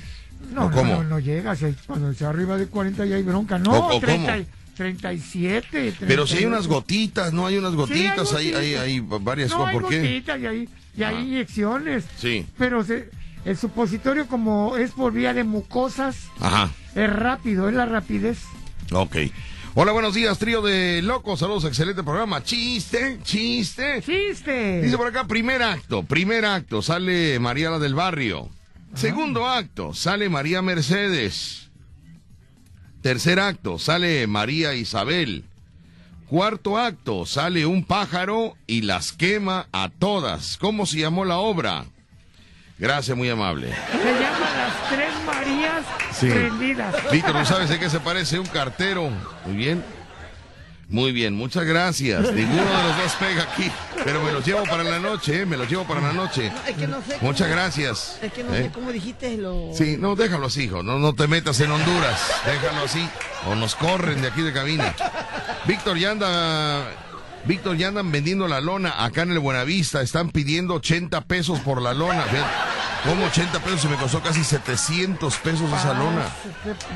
No, ¿O no, no, no llega. Cuando está arriba de 40 ya hay bronca. No, ¿O- o 30 cómo? 37. Pero si hay 38. unas gotitas, ¿no? Hay unas gotitas, hay, hay, gotitas. hay varias No, cosas. hay ¿Por qué? gotitas y hay, y hay inyecciones. Sí. Pero se- el supositorio como es por vía de mucosas, Ajá, es rápido, es la rapidez. ok. Hola, buenos días, trío de locos. Saludos, excelente programa. Chiste, chiste. ¡Chiste! Dice por acá, primer acto, primer acto, sale María la del Barrio. Segundo acto, sale María Mercedes. Tercer acto, sale María Isabel. Cuarto acto, sale un pájaro y las quema a todas. ¿Cómo se llamó la obra? Gracias, muy amable. Se llama Las Tres Marías Sí. Prendidas. Víctor, ¿no sabes de qué se parece un cartero? Muy bien. Muy bien, muchas gracias. Ninguno de los dos pega aquí, pero me los llevo para la noche, ¿eh? me los llevo para la noche. Es que no sé. Muchas cómo- gracias. Es que no ¿eh? sé cómo dijiste lo. Sí, no, déjalo así, hijo. No, no te metas en Honduras. Déjalo así. O nos corren de aquí de cabina. Víctor ya anda. Víctor ya andan vendiendo la lona acá en el Buenavista. Están pidiendo 80 pesos por la lona. Fíjate, ¿Cómo 80 pesos? Se me costó casi 700 pesos esa lona.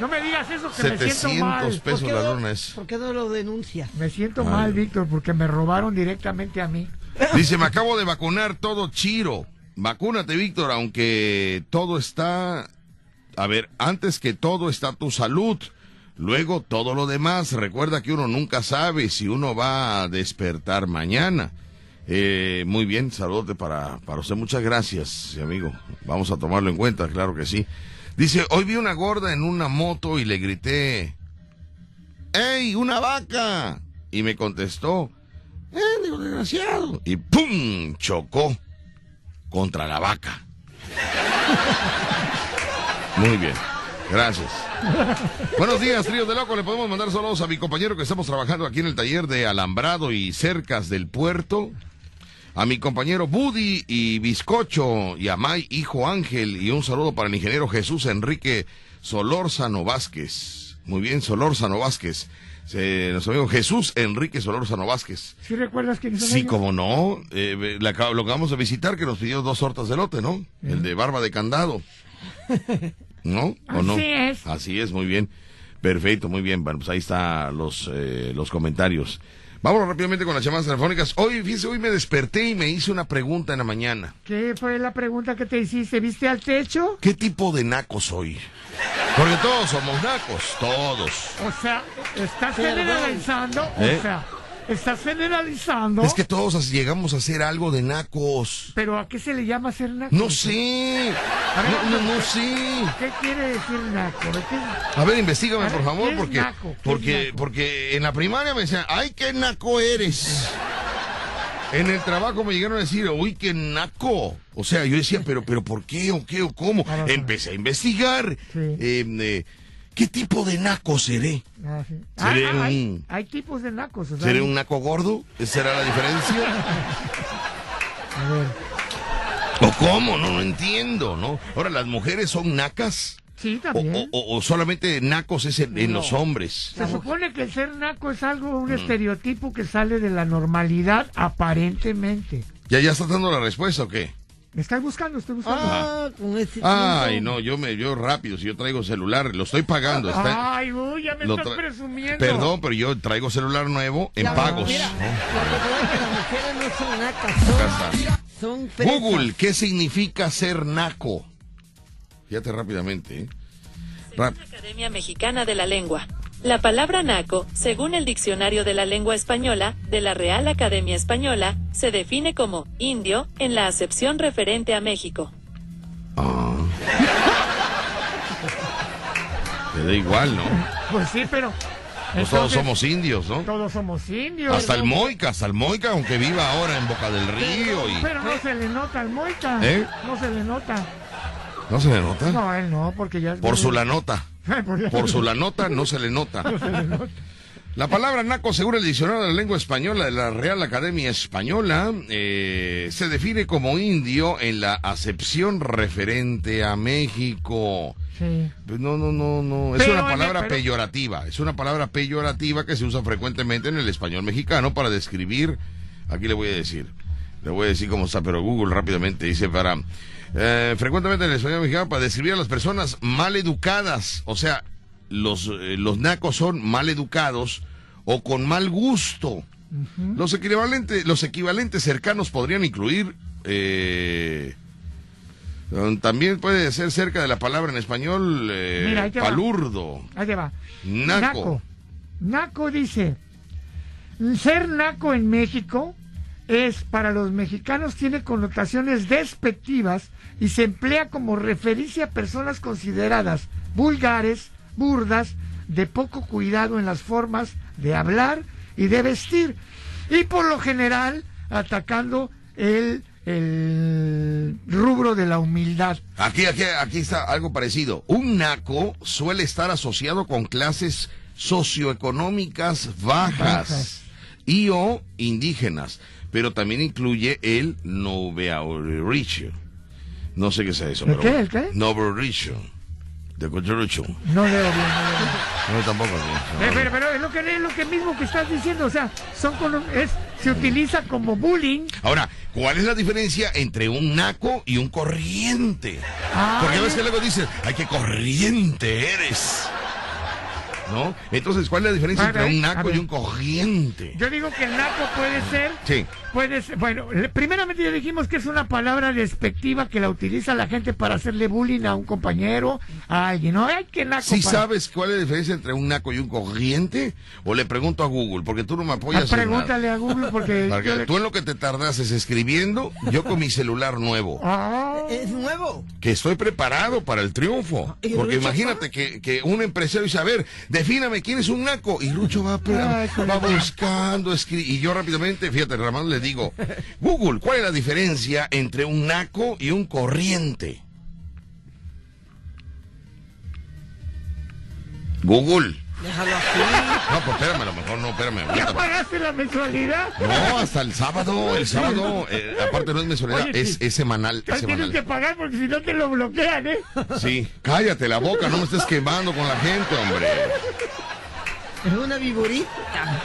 No me digas eso, que me siento 700 mal. ¿Por pesos la no- lona es. ¿Por qué no lo denuncias? Me siento mal, Víctor, porque me robaron directamente a mí. Dice, me acabo de vacunar todo chiro. Vacúnate, Víctor, aunque todo está... A ver, antes que todo está tu salud. Luego todo lo demás. Recuerda que uno nunca sabe si uno va a despertar mañana. Eh, muy bien, saludote para, para usted. Muchas gracias, amigo. Vamos a tomarlo en cuenta, claro que sí. Dice, hoy vi una gorda en una moto y le grité, ¡Ey, una vaca! Y me contestó, ¡Eh, digo, desgraciado! Y ¡pum! chocó contra la vaca. Muy bien, gracias. Buenos días, trío de loco. Le podemos mandar saludos a mi compañero que estamos trabajando aquí en el taller de alambrado y cercas del puerto. A mi compañero Buddy y Bizcocho y a May, hijo Ángel. Y un saludo para el ingeniero Jesús Enrique Solórzano Vázquez. Muy bien, Solórzano Vázquez. Eh, nuestro amigo Jesús Enrique Solórzano Vázquez. ¿Sí recuerdas quiénes son Sí, ellos? como no. Eh, la lo acabamos de visitar que nos pidió dos hortas de lote, ¿no? El de barba de candado. ¿No? ¿O no? Así es. Así es, muy bien. Perfecto, muy bien. Bueno, pues ahí están los, eh, los comentarios. Vámonos rápidamente con las llamadas telefónicas. Hoy, fíjese, hoy me desperté y me hice una pregunta en la mañana. ¿Qué fue la pregunta que te hiciste? ¿Viste al techo? ¿Qué tipo de naco soy? Porque todos somos nacos, todos. O sea, estás generalizando. ¿Eh? O sea, estás generalizando. Es que todos llegamos a hacer algo de nacos. ¿Pero a qué se le llama ser naco? No sé. No, no, no sé. ¿Qué quiere decir naco? ¿De qué- A ver, investigame, por favor, ¿qué es porque, porque, naco? porque en la primaria me decían, ay, qué naco eres. En el trabajo me llegaron a decir, uy, qué naco. O sea, yo decía, pero, pero, ¿por qué o qué o cómo? Empecé a investigar. Sí. eh, eh, ¿Qué tipo de naco seré? Ah, sí. Seré Ah, hay, un- hay tipos de nacos. O sea, ¿Seré hay- un naco gordo? ¿Esa será la diferencia? A ver. ¿O cómo? No, no entiendo, ¿no? Ahora, ¿las mujeres son nacas? Sí, ¿O, también. o- o- o solamente nacos es en, en los hombres? Se supone que el ser naco es algo, Mm. un estereotipo que sale de la normalidad, aparentemente. ¿Ya, ya estás dando la respuesta o qué? ¿Me estás buscando? Estoy buscando. Ah, con ese Ay, no, yo me yo rápido, si yo traigo celular, lo estoy pagando. Está, Ay, uy, ya me lo estás presumiendo. Perdón, pero yo traigo celular nuevo en Ya, pagos. Las mujeres no son nacas, son, son. Google, ¿qué significa ser naco? Fíjate rápidamente. ¿eh? Rap- Academia Mexicana de la Lengua. La palabra naco, según el Diccionario de la Lengua Española, de la Real Academia Española, se define como indio, en la acepción referente a México. Ah. Te da igual, ¿no? Pues sí, pero. Pues todos somos indios, ¿no? Todos somos indios. Hasta el Moica, hasta el Moica, aunque viva ahora en Boca del Río y... Pero no se le nota al Moica. ¿Eh? No se le nota. ¿No se le nota? No, él no, porque ya Por su la nota. Por- su la nota no se le nota. La palabra naco, según el diccionario de la lengua española de la Real Academia Española, eh, se define como indio en la acepción referente a México. Sí. Pues no, no, no, no. Es Pero una el- palabra pero- peyorativa. Es una palabra peyorativa que se usa frecuentemente en el español mexicano para describir. Aquí le voy a decir. Le voy a decir cómo está, pero Google rápidamente dice para. Eh, frecuentemente en el español mexicano para describir a las personas mal educadas. O sea, los, eh, los nacos son mal educados o con mal gusto. Los equivalentes, los equivalentes cercanos podrían incluir. eh, um, también puede ser cerca de la palabra en español Mira, ahí te va. palurdo. Ahí te va. Naco. Naco. Naco dice, ser naco en México es para los mexicanos tiene connotaciones despectivas y se emplea como referencia a personas consideradas vulgares, burdas, de poco cuidado en las formas de hablar y de vestir y por lo general atacando el, el rubro de la humildad. Aquí, aquí, aquí está algo parecido. Un naco suele estar asociado con clases socioeconómicas bajas Bajas. y o indígenas, pero también incluye el noveauricio. No sé qué es eso. ¿El pero qué, el qué? Noveauricio. De Cochurucho. No leo bien. no leo bien. No, tampoco. no. Eh, pero, pero es lo que es lo que mismo que estás diciendo, o sea, son es se utiliza como bullying. Ahora, ¿cuál es la diferencia entre un naco y un corriente? Porque a veces luego dicen, ay, qué corriente eres. ¿No? Entonces, ¿cuál es la diferencia entre un a naco y un corriente? Yo digo que el naco puede ser, Sí. puede ser, bueno, le- primeramente ya dijimos que es una palabra despectiva que la utiliza la gente para hacerle bullying a un compañero, a alguien, ¿no? Ay, qué naco. ¿Sí para- sabes cuál es la diferencia entre un naco y un corriente? ¿O le pregunto a Google? Porque tú no me Ah, apoyas en nada. pregúntale a Google porque Porque le- tú en lo que te tardases escribiendo, yo con mi celular nuevo. Ah, Es nuevo. que estoy preparado para el triunfo. ¿Y Porque imagínate que, que un empresario dice, a ver, defíname quién es un naco. Y Rucho va, Ay, va buscando, escri- y yo rápidamente, fíjate, Ramón, le digo, Google, ¿cuál es la diferencia entre un naco y un corriente? Google. Déjalo así. No, pues espérame, a lo mejor no, espérame. ¿Ya pagaste la mensualidad? No, hasta el sábado, el sábado, eh, aparte no es mensualidad, Oye, es, sí. es semanal, Ya es tienes que pagar porque si no te lo bloquean, ¿eh? Sí, cállate la boca, no me estés quemando con la gente, hombre. Es una viborita.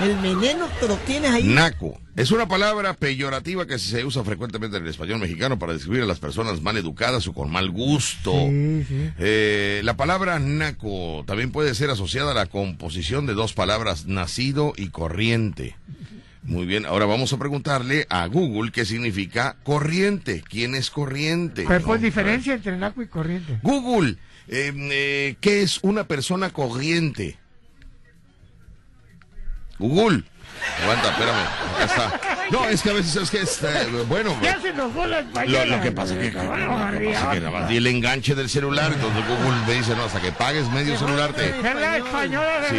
El veneno te lo tienes ahí. Naco. Es una palabra peyorativa que se usa frecuentemente en el español mexicano para describir a las personas mal educadas o con mal gusto. Sí, sí. Eh, la palabra naco también puede ser asociada a la composición de dos palabras, nacido y corriente. Muy bien, ahora vamos a preguntarle a Google qué significa corriente. ¿Quién es corriente? Pues, pues diferencia entre naco y corriente. Google, eh, eh, ¿qué es una persona corriente? Google. Aguanta, espérame. Acá está. No, es que a veces es que es, eh, bueno. Ya se enojó la Lo, española. lo que pasa es que, No, lo que no, pasa es que nada más di el enganche del celular, entonces Google me dice, no, hasta que pagues medio celular te... Es la española, Sí.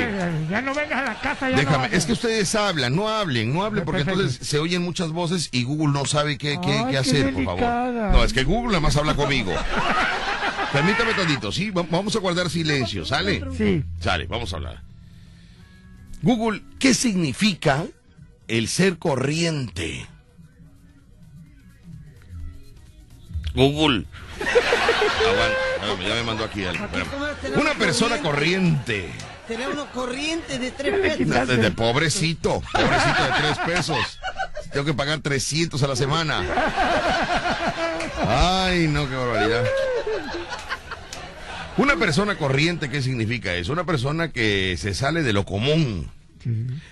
ya no vengas a la casa, ya Déjame, no es que ustedes hablan, no hablen, no hablen, porque Perfecto. entonces se oyen muchas voces y Google no sabe qué, qué, Ay, qué qué hacer, por favor. No, es que Google nada más habla conmigo. Permítame tantito, sí, Va- vamos a guardar silencio, ¿sale? Sí. Sale, vamos a hablar. Google, ¿qué significa el ser corriente? Google. Aguanta, espérame, ya me mandó aquí algo. Una persona corriente. Teléfono corriente de tres pesos. de- de pobrecito, pobrecito de tres pesos. Tengo que pagar 300 a la semana. Ay, no, qué barbaridad. Una persona corriente, ¿qué significa eso? Una persona que se sale de lo común.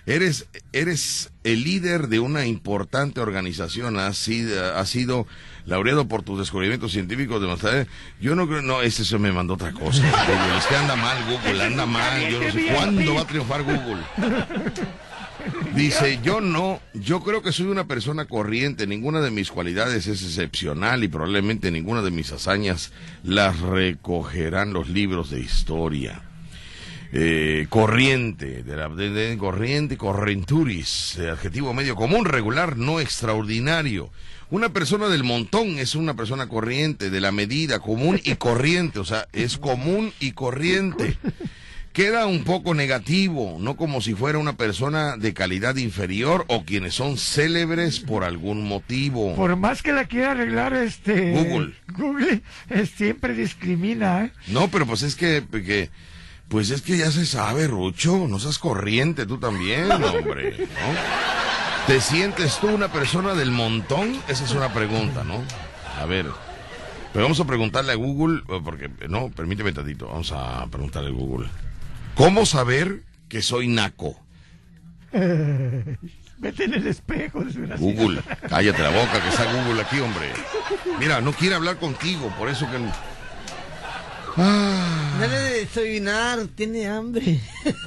Eres, eres el líder de una importante organización, has sido, has sido laureado por tus descubrimientos científicos de Yo no creo, no, ese se me mandó otra cosa. Google. Es que anda mal Google, anda mal. Yo no sé cuándo va a triunfar Google. Dice, yo no, yo creo que soy una persona corriente, ninguna de mis cualidades es excepcional y probablemente ninguna de mis hazañas las recogerán los libros de historia. eh, corriente, de la corriente, correnturis, eh, adjetivo medio común, regular, no extraordinario. Una persona del montón es una persona corriente, de la medida, común y corriente, o sea, es común y corriente. Queda un poco negativo, no como si fuera una persona de calidad inferior o quienes son célebres por algún motivo. Por más que la quiera arreglar, este. Google. Google eh, siempre discrimina, ¿eh? No, pero pues es que, que- pues es que ya se sabe, Rucho, no seas corriente tú también, hombre, ¿no? ¿Te sientes tú una persona del montón? Esa es una pregunta, ¿no? A ver, pero vamos a preguntarle a Google, eh, porque, no, permíteme tantito, vamos a preguntarle a Google. ¿Cómo saber que soy naco? Vete en el espejo, desgraciado. Google, cállate la boca, que está Google aquí, hombre. Mira, no quiere hablar contigo, por eso que... Ah. Dale de desayunar, tiene hambre.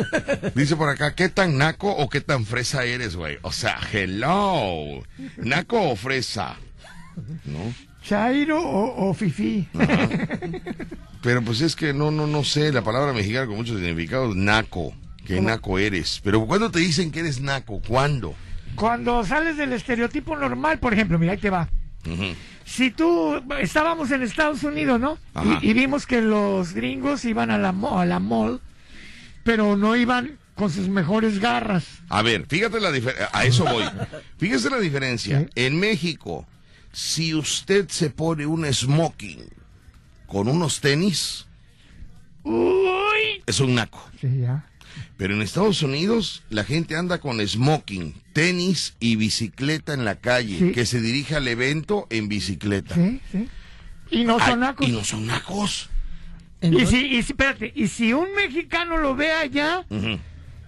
Dice por acá, ¿qué tan naco o qué tan fresa eres, güey? O sea, hello. ¿Naco o fresa? ¿No? Chairo o, o Fifi. Pero pues es que no, no, no sé, la palabra mexicana con muchos significados, naco. ¿Qué naco eres? Pero ¿cuándo te dicen que eres naco? ¿Cuándo? Cuando sales del estereotipo normal, por ejemplo, mira, ahí te va. Si tú, estábamos en Estados Unidos, ¿no? Y, y vimos que los gringos iban a la, a la mall, pero no iban con sus mejores garras. A ver, fíjate la diferencia, a eso voy. Fíjese la diferencia. En México, si usted se pone un smoking con unos tenis, Uy. es un naco. Sí, ya. Pero en Estados Unidos la gente anda con smoking, tenis y bicicleta en la calle, Sí. que se dirige al evento en bicicleta. Sí, sí. Y no Ay, son nacos. y no son nacos. Y si, y si- espérate, y si un mexicano lo ve allá,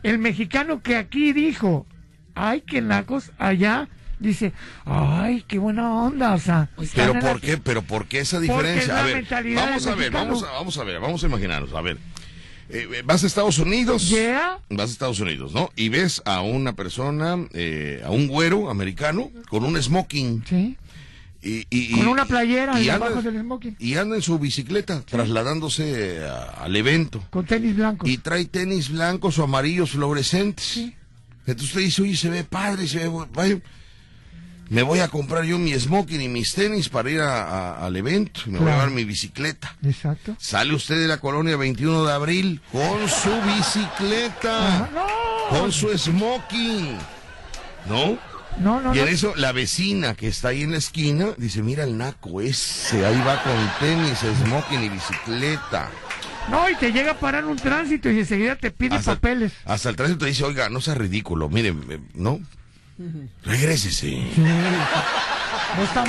el mexicano que aquí dijo, ay, qué nacos, allá dice, ay, qué buena onda, o sea. Pero están en ¿por la- qué? Pero ¿por qué esa diferencia? A ver, vamos a ver, vamos a, vamos a ver, vamos a imaginarnos, a ver. Eh, vas a Estados Unidos. Yeah. Vas a Estados Unidos, ¿no? Y ves a una persona, eh, a un güero americano con un smoking. Sí. Y, y- Con una playera y anda- del smoking. Y anda en su bicicleta, trasladándose a- al evento. Con tenis blancos. Y trae tenis blancos o amarillos fluorescentes. Entonces usted dice, oye, se ve padre, se ve... vaya, me voy a comprar yo mi smoking y mis tenis para ir a- a- al evento. Y me voy a llevar mi bicicleta. Exacto. Sale usted de la colonia 21 de abril con su bicicleta. Ajá, no. Con su smoking. ¿No? No, no, Y no. en eso la vecina que está ahí en la esquina dice, mira el naco ese, ahí va con tenis, smoking y bicicleta. No, y te llega a parar un tránsito y enseguida te pide Hasta, papeles. hasta el tránsito dice, oiga, no sea ridículo, miren, eh, ¿no? Regrésese.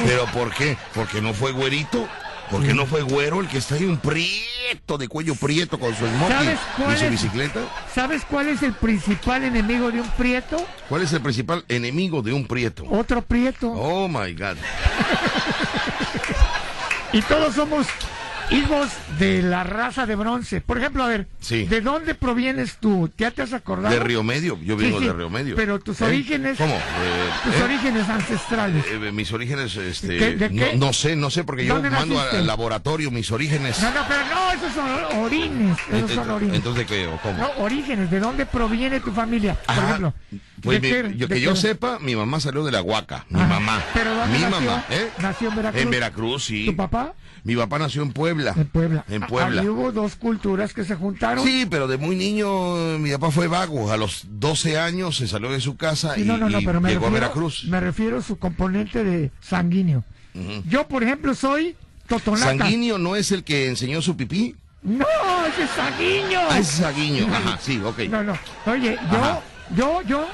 ¿Pero por qué? ¿Porque no fue güerito? ¿Porque no fue güero el que está ahí un prieto de cuello prieto con su smoking ¿Sabes cuál y su es? bicicleta? ¿Sabes cuál es el principal enemigo de un prieto? ¿Cuál es el principal enemigo de un prieto? Otro prieto. Oh my God. Y todos somos hijos de la raza de bronce. Por ejemplo, a ver, Sí. ¿de dónde provienes tú? ¿Ya te has acordado? De Río Medio, yo Sí, vengo sí, de Río Medio. Pero tus ¿Eh? orígenes. ¿Cómo? Eh, Tus ¿eh? orígenes ancestrales. Eh, mis orígenes, este, ¿De- de no, qué? no sé, no sé, porque yo ¿Dónde mando al laboratorio mis orígenes. No, no, pero no, esos son orines. Esos son orines. Entonces, ¿qué? ¿O ¿Cómo? No, orígenes. ¿De dónde proviene tu familia? Por Ajá. ejemplo. Pues ¿de mi- qué- yo, que qué- yo sepa, mi mamá salió de la Huaca, mi Ajá. mamá. ¿Pero dónde mi nació? mamá, ¿eh? Nació en Veracruz. En Veracruz, sí. ¿Tu papá? Mi papá nació en Puebla. En Puebla. En Puebla. Ahí hubo dos culturas que se juntaron. Sí, pero de muy niño mi papá fue vago. A los 12 años se salió de su casa Sí, y, no, no, no, pero me llegó a refiero, Veracruz. me refiero a su componente de sanguíneo. Yo, por ejemplo, soy totonaca. ¿Sanguíneo no es el que enseñó su pipí? No, ese es sanguíneo. Ah, es sanguíneo. Ajá, sí, ok. No, no. Oye, Ajá. yo, yo, yo,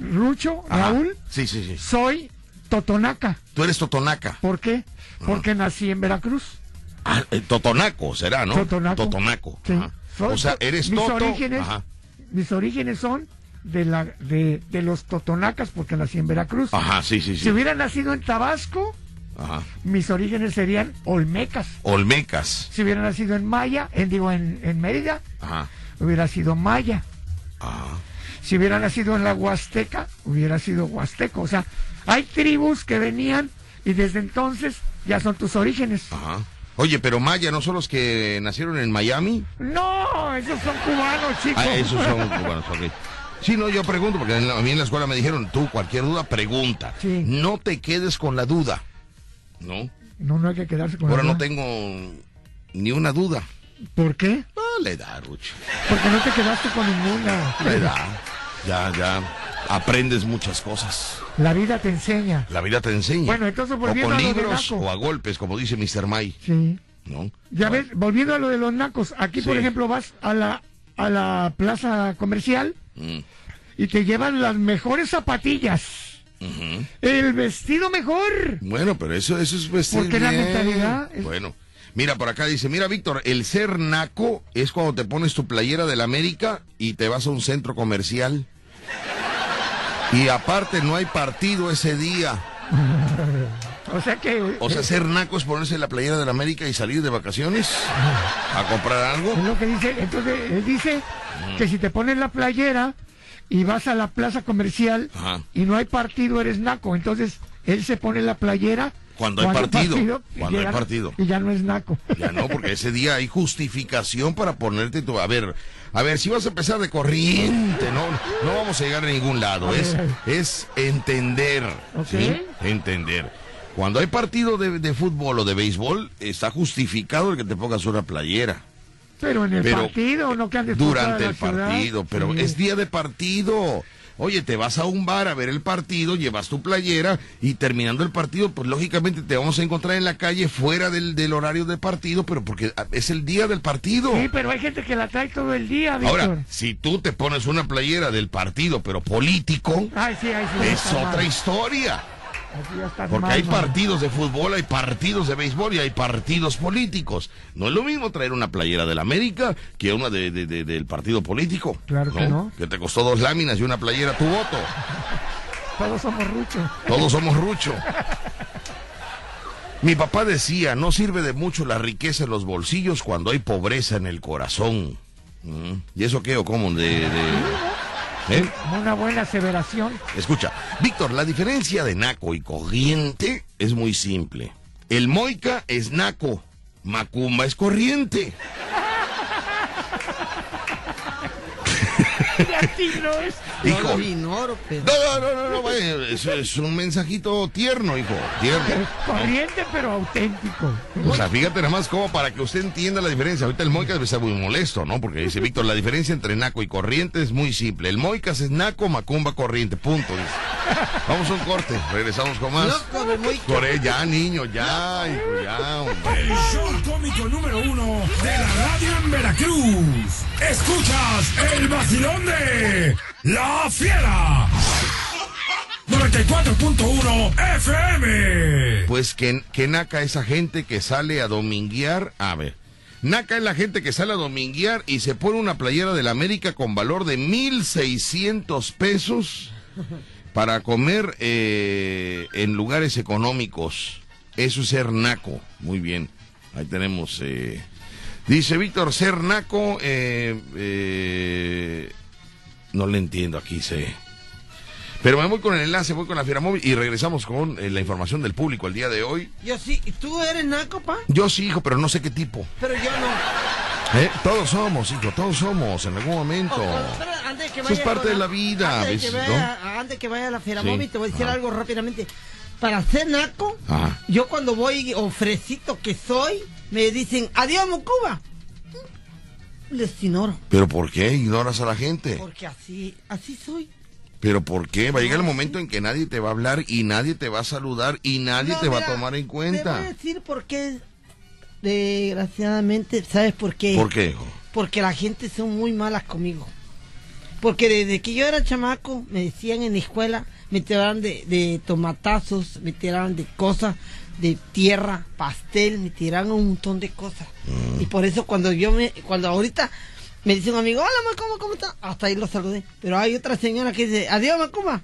Rucho, Ajá. Raúl, Sí, sí, sí. soy totonaca. Tú eres totonaca. ¿Por qué? Porque nací en Veracruz. Ah, eh, totonaco será, ¿no? Totonaco. Sí. O sea, eres mis toto. Orígenes, Ajá. Mis orígenes son de, la, de, de los totonacas porque nací en Veracruz. Ajá, sí, sí, sí. Si hubiera nacido en Tabasco, Ajá. mis orígenes serían olmecas. Olmecas. Si hubiera nacido en Maya, en, digo, en, en Mérida, Ajá. hubiera sido Maya. Ajá. Si hubiera nacido en la Huasteca, hubiera sido Huasteco. O sea, hay tribus que venían y desde entonces ya son tus orígenes. Ajá. Oye, pero Maya, ¿no son los que nacieron en Miami? No, esos son cubanos, chicos. Ah, esos son cubanos, ok. Sí, no, yo pregunto, porque en la- a mí en la escuela me dijeron, tú, cualquier duda, pregunta. Sí. No te quedes con la duda. ¿No? No, no hay que quedarse con Ahora la no duda. tengo ni una duda. ¿Por qué? No, la edad, Rucho. Porque no te quedaste con ninguna. La edad. Ya, ya. Aprendes muchas cosas. La vida te enseña. La vida te enseña. Bueno, entonces, o volviendo con a lo de libros Naco. o a golpes, como dice Mr. May. Sí. ¿No? Ya ves, volviendo a lo de los nacos, aquí por ejemplo vas a la a la plaza comercial Mm. y te llevan las mejores zapatillas, el vestido mejor. Bueno, pero eso, eso es vestir Porque la bien. mentalidad es- Bueno, mira, por acá dice, mira, Víctor, el ser naco es cuando te pones tu playera del América y te vas a un centro comercial. Y aparte no hay partido ese día. O sea que O sea, ser naco es ponerse la playera del América y salir de vacaciones a comprar algo. es lo que dice, entonces él dice Mm. que si te pones la playera y vas a la plaza comercial Ajá. y no hay partido eres naco, entonces él se pone la playera Cuando hay partido, cuando hay partido. y ya no es naco. Ya no, porque ese día hay justificación para ponerte tu... A ver, a ver, si vas a empezar de corriente, no, no vamos a llegar a ningún lado. Es, es entender. ¿sí? Entender. Cuando hay partido de, de fútbol o de béisbol, está justificado el que te pongas una playera. Pero en el Pero, partido, no que andes Durante el ciudad. partido, pero Sí. es día de partido. Oye, te vas a un bar a ver el partido, llevas tu playera y terminando el partido, pues lógicamente te vamos a encontrar en la calle fuera del, del horario de partido, pero porque ah, es el día del partido. Sí, pero hay gente que la trae todo el día, Víctor. Ahora, si tú te pones una playera del partido, pero político, Ay, sí, ay, sí. ya es otra mal. historia. Porque hay partidos de fútbol, hay partidos de béisbol y hay partidos políticos. No es lo mismo traer una playera del América que una de, de- de- del partido político. Claro que no. Que te costó dos láminas y una playera tu voto. Todos somos ruchos. Todos somos rucho. Mi papá decía, no sirve de mucho la riqueza en los bolsillos cuando hay pobreza en el corazón. Mm. ¿Y eso qué o cómo? De, de- ¿Eh? Una buena aseveración. Escucha, Víctor, la diferencia de naco y corriente es muy simple. El moica es naco, macumba es corriente. Así no es. Hijo. No lo ignoro, pero... No, no, no, no, eso es un mensajito tierno, hijo, tierno. Corriente, pero auténtico. O sea, fíjate nada más como para que usted entienda la diferencia. Ahorita el Moicas debe estar muy molesto, ¿no? Porque dice Víctor, la diferencia entre naco y corriente es muy simple. El Moicas es naco, macumba, corriente, punto. dice. Vamos a un corte, regresamos con más. Loco de muy... Corre, ya, niño, ya, hijo, ya, hombre. El show cómico número uno de la radio en Veracruz. Escuchas el vacilón de La Fiera. 94.1 FM. Pues que, que naca esa gente que sale a dominguear. A ver. Naca es la gente que sale a dominguear y se pone una playera de la América con valor de 1.600 pesos para comer eh, en lugares económicos. Eso es ser naco. Muy bien. Ahí tenemos. eh, dice Víctor, ser naco. eh, no le entiendo aquí, se. Pero me voy con el enlace, voy con la Fiera Móvil y regresamos con eh, la información del público el día de hoy. Yo sí, ¿tú eres naco, pa? Yo sí, hijo, pero no sé qué tipo. Pero yo no. ¿Eh? Todos somos, hijo, todos somos en algún momento. Oh, oh, espera, antes que Eso es parte de la vida, Antes de que vaya, antes que vaya a la Fiera Sí. Móvil, te voy a decir Ajá. algo rápidamente. Para ser naco, Ajá. yo cuando voy ofrecito que soy, me dicen, adiós, Mocuba. Les ignoro. ¿Pero por qué ignoras a la gente? Porque así, así soy. ¿Pero por qué? Va a llegar el momento en que nadie te va a hablar y nadie te va a saludar y nadie No, te va a tomar en Te voy a cuenta. decir por qué, desgraciadamente, ¿sabes por qué? ¿Por qué, hijo? Porque la gente son muy malas conmigo. Porque desde que yo era chamaco, me decían en la escuela, me tiraban de, de tomatazos, me tiraban de cosas, de tierra, pastel, me tiraban un montón de cosas. Mm. Y por eso cuando yo me, cuando ahorita me dice un amigo, hola Macuma, ¿cómo está? Hasta ahí lo saludé. Pero hay otra señora que dice, adiós Macuma.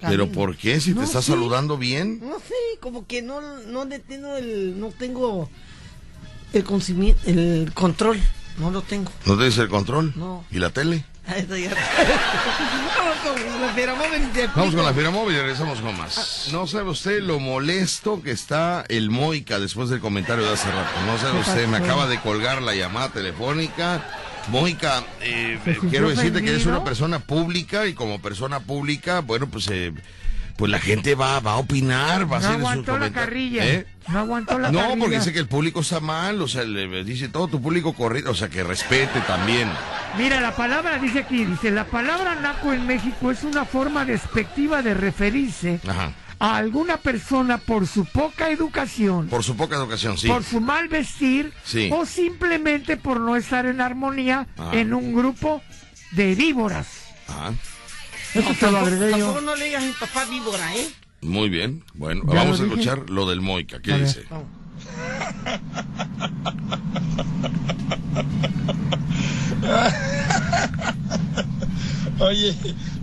¿Pero por qué? Si No te estás sé. saludando bien. No sé, como que no, no le tengo el, no tengo el, el control, no lo tengo. ¿No tienes el control? No. ¿Y la tele? Vamos con la fiera móvil. y te Vamos con la explico. Fiera Móvil y regresamos con más. No sabe usted lo molesto que está el Moica después del comentario de hace rato. No sabe usted, me acaba de colgar la llamada telefónica. Moica, eh, ¿Se sintió quiero decirte que eres una persona pública y como persona pública, bueno, pues eh, pues la gente va, va a opinar, va a No hacer sus aguantó la comentarios. carrilla. ¿Eh? No aguantó la No, carrilla. porque dice que el público está mal, o sea, le dice todo tu público corrido, o sea, que respete también. Mira, la palabra dice aquí, dice, la palabra naco en México es una forma despectiva de referirse Ajá. a alguna persona por su poca educación, Por su poca educación, sí. por su mal vestir Sí. o simplemente por no estar en armonía Ajá. en un grupo de víboras. Ajá. Eso te lo Tampoco, agregué yo. tampoco no le digas a mi papá víbora, ¿eh? Muy bien. Bueno, ¿Ya vamos a dije? escuchar lo del Moica. ¿Qué A dice? Oye,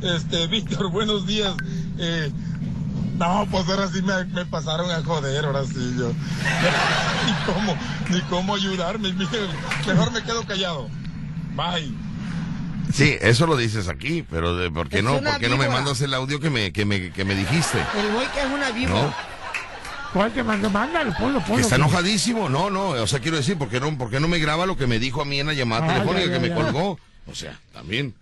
este, Víctor, buenos días. Eh, no, pues ahora sí me, me pasaron a joder, ahora sí yo. ni cómo, ni cómo ayudarme. mire, Mejor me quedo callado. Bye. Sí, eso lo dices aquí, pero de, ¿por qué Es no? ¿Por qué no me mandas el audio que me, que me, que me dijiste? El güey que es una víbora. ¿No? ¿Cuál te mandó? Mándalo, ponlo, ponlo. Que está enojadísimo. No, no, o sea, quiero decir, ¿por qué no, por qué no me graba lo que me dijo a mí en la llamada Ah, telefónica ya, que me ya, colgó? O sea, también.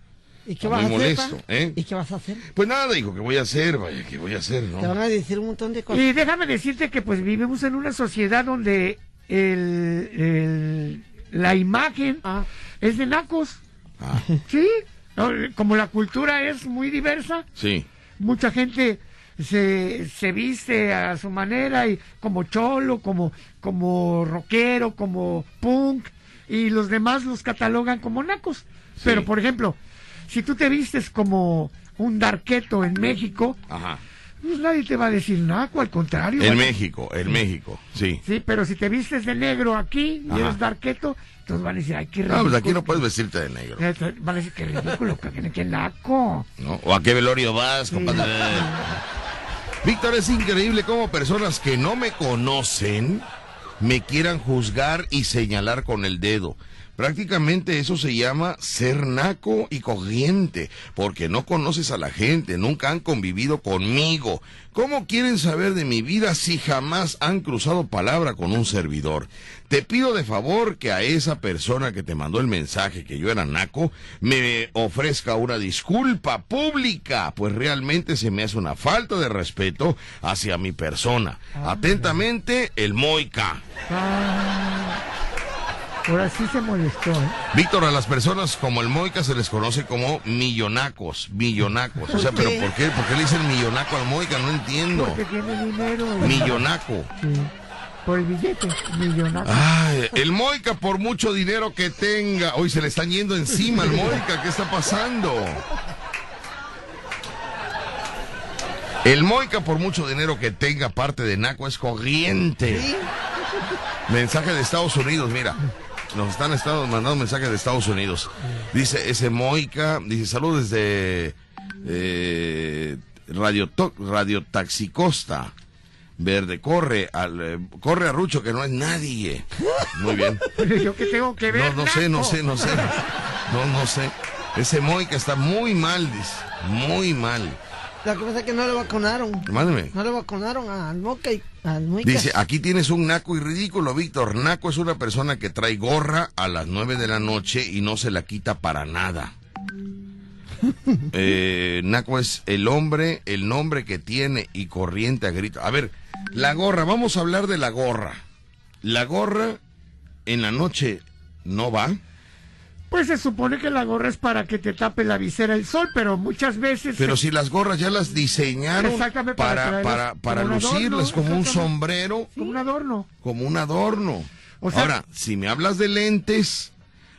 ¿Y qué vas muy a hacer? molesto? ¿eh? ¿Y qué vas a hacer? Pues nada, dijo, ¿qué voy a hacer? Vaya, ¿qué voy a hacer? Te van ¿no? a decir un montón de cosas. Y déjame decirte que pues vivimos en una sociedad donde el, el- la imagen Ah. es de nacos. Ah, Sí, como la cultura es muy diversa, sí. mucha gente se, se viste a su manera y como cholo, como, como rockero, como punk, y los demás los catalogan como nacos. Pero por ejemplo, si tú te vistes como un darqueto en México, Ajá. pues nadie te va a decir naco, al contrario. En México, en México, sí. Sí, pero si te vistes de negro aquí y Ajá. eres darqueto, entonces van a decir, ay, qué No, ridículo. pues aquí no puedes vestirte de negro. Eh, Van a decir, qué ridículo, que, que naco. ¿no? ¿O a qué velorio vas, compadre? Víctor, es increíble cómo personas que no me conocen me quieran juzgar y señalar con el dedo. Prácticamente eso se llama ser naco y corriente, porque no conoces a la gente, nunca han convivido conmigo. ¿Cómo quieren saber de mi vida si jamás han cruzado palabra con un servidor? Te pido de favor que a esa persona que te mandó el mensaje que yo era naco me ofrezca una disculpa pública, pues realmente se me hace una falta de respeto hacia mi persona. Atentamente, el Moica. Ah, ahora sí se molestó, ¿eh? Víctor, a las personas como el Moica se les conoce como millonacos, millonacos. O sea, ¿Por pero? ¿por qué, ¿por qué le dicen millonaco al Moica? No entiendo. Porque tiene dinero. ¿eh? Millonaco. Sí, por el billete, millonario. Ay, el Moica por mucho dinero que tenga. Hoy se le están yendo encima al Moica. ¿Qué está pasando? El Moica por mucho dinero que tenga parte de Naco es corriente. Mensaje de Estados Unidos, mira. Nos están estado mandando mensajes de Estados Unidos. Dice ese Moica, dice saludos desde eh, Radio, Radio Taxicosta. Verde, corre al eh, corre a Rucho que no es nadie. Muy bien. Yo qué tengo que ver. No, no sé, no sé, no sé. No, no sé. Ese Moica está muy mal, dice. Muy mal. Lo que pasa es que no le vacunaron. Mándeme. No le vacunaron al Moca y. Dice, aquí tienes un naco y ridículo, Víctor. Naco es una persona que trae gorra a las nueve de la noche y no se la quita para nada. Eh, naco es el hombre, el nombre que tiene y corriente a grito. A ver, la gorra, vamos a hablar de la gorra. La gorra en la noche no va. Pues se supone que la gorra es para que te tape la visera el sol, pero muchas veces... Pero si las gorras ya las diseñaron para para, para, para como adorno, lucirlas como un sombrero, Como un adorno. como un adorno. O sea- Ahora, si me hablas de lentes,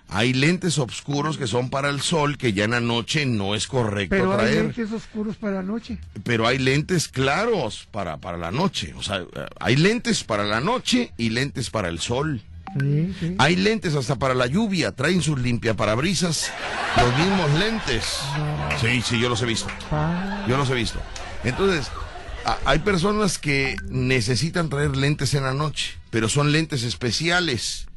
hay lentes oscuros que son para el sol, que ya en la noche no es correcto Pero hay traer. lentes oscuros para la noche. Pero hay lentes claros para, para la noche. O sea, eh, hay lentes para la noche y lentes para el sol. Sí, sí. Hay lentes hasta para la lluvia, traen sus limpiaparabrisas, los mismos lentes. Sí, sí, yo los he visto. Pa- Yo los he visto. Entonces, hay personas que necesitan traer lentes en la noche, pero son lentes especiales.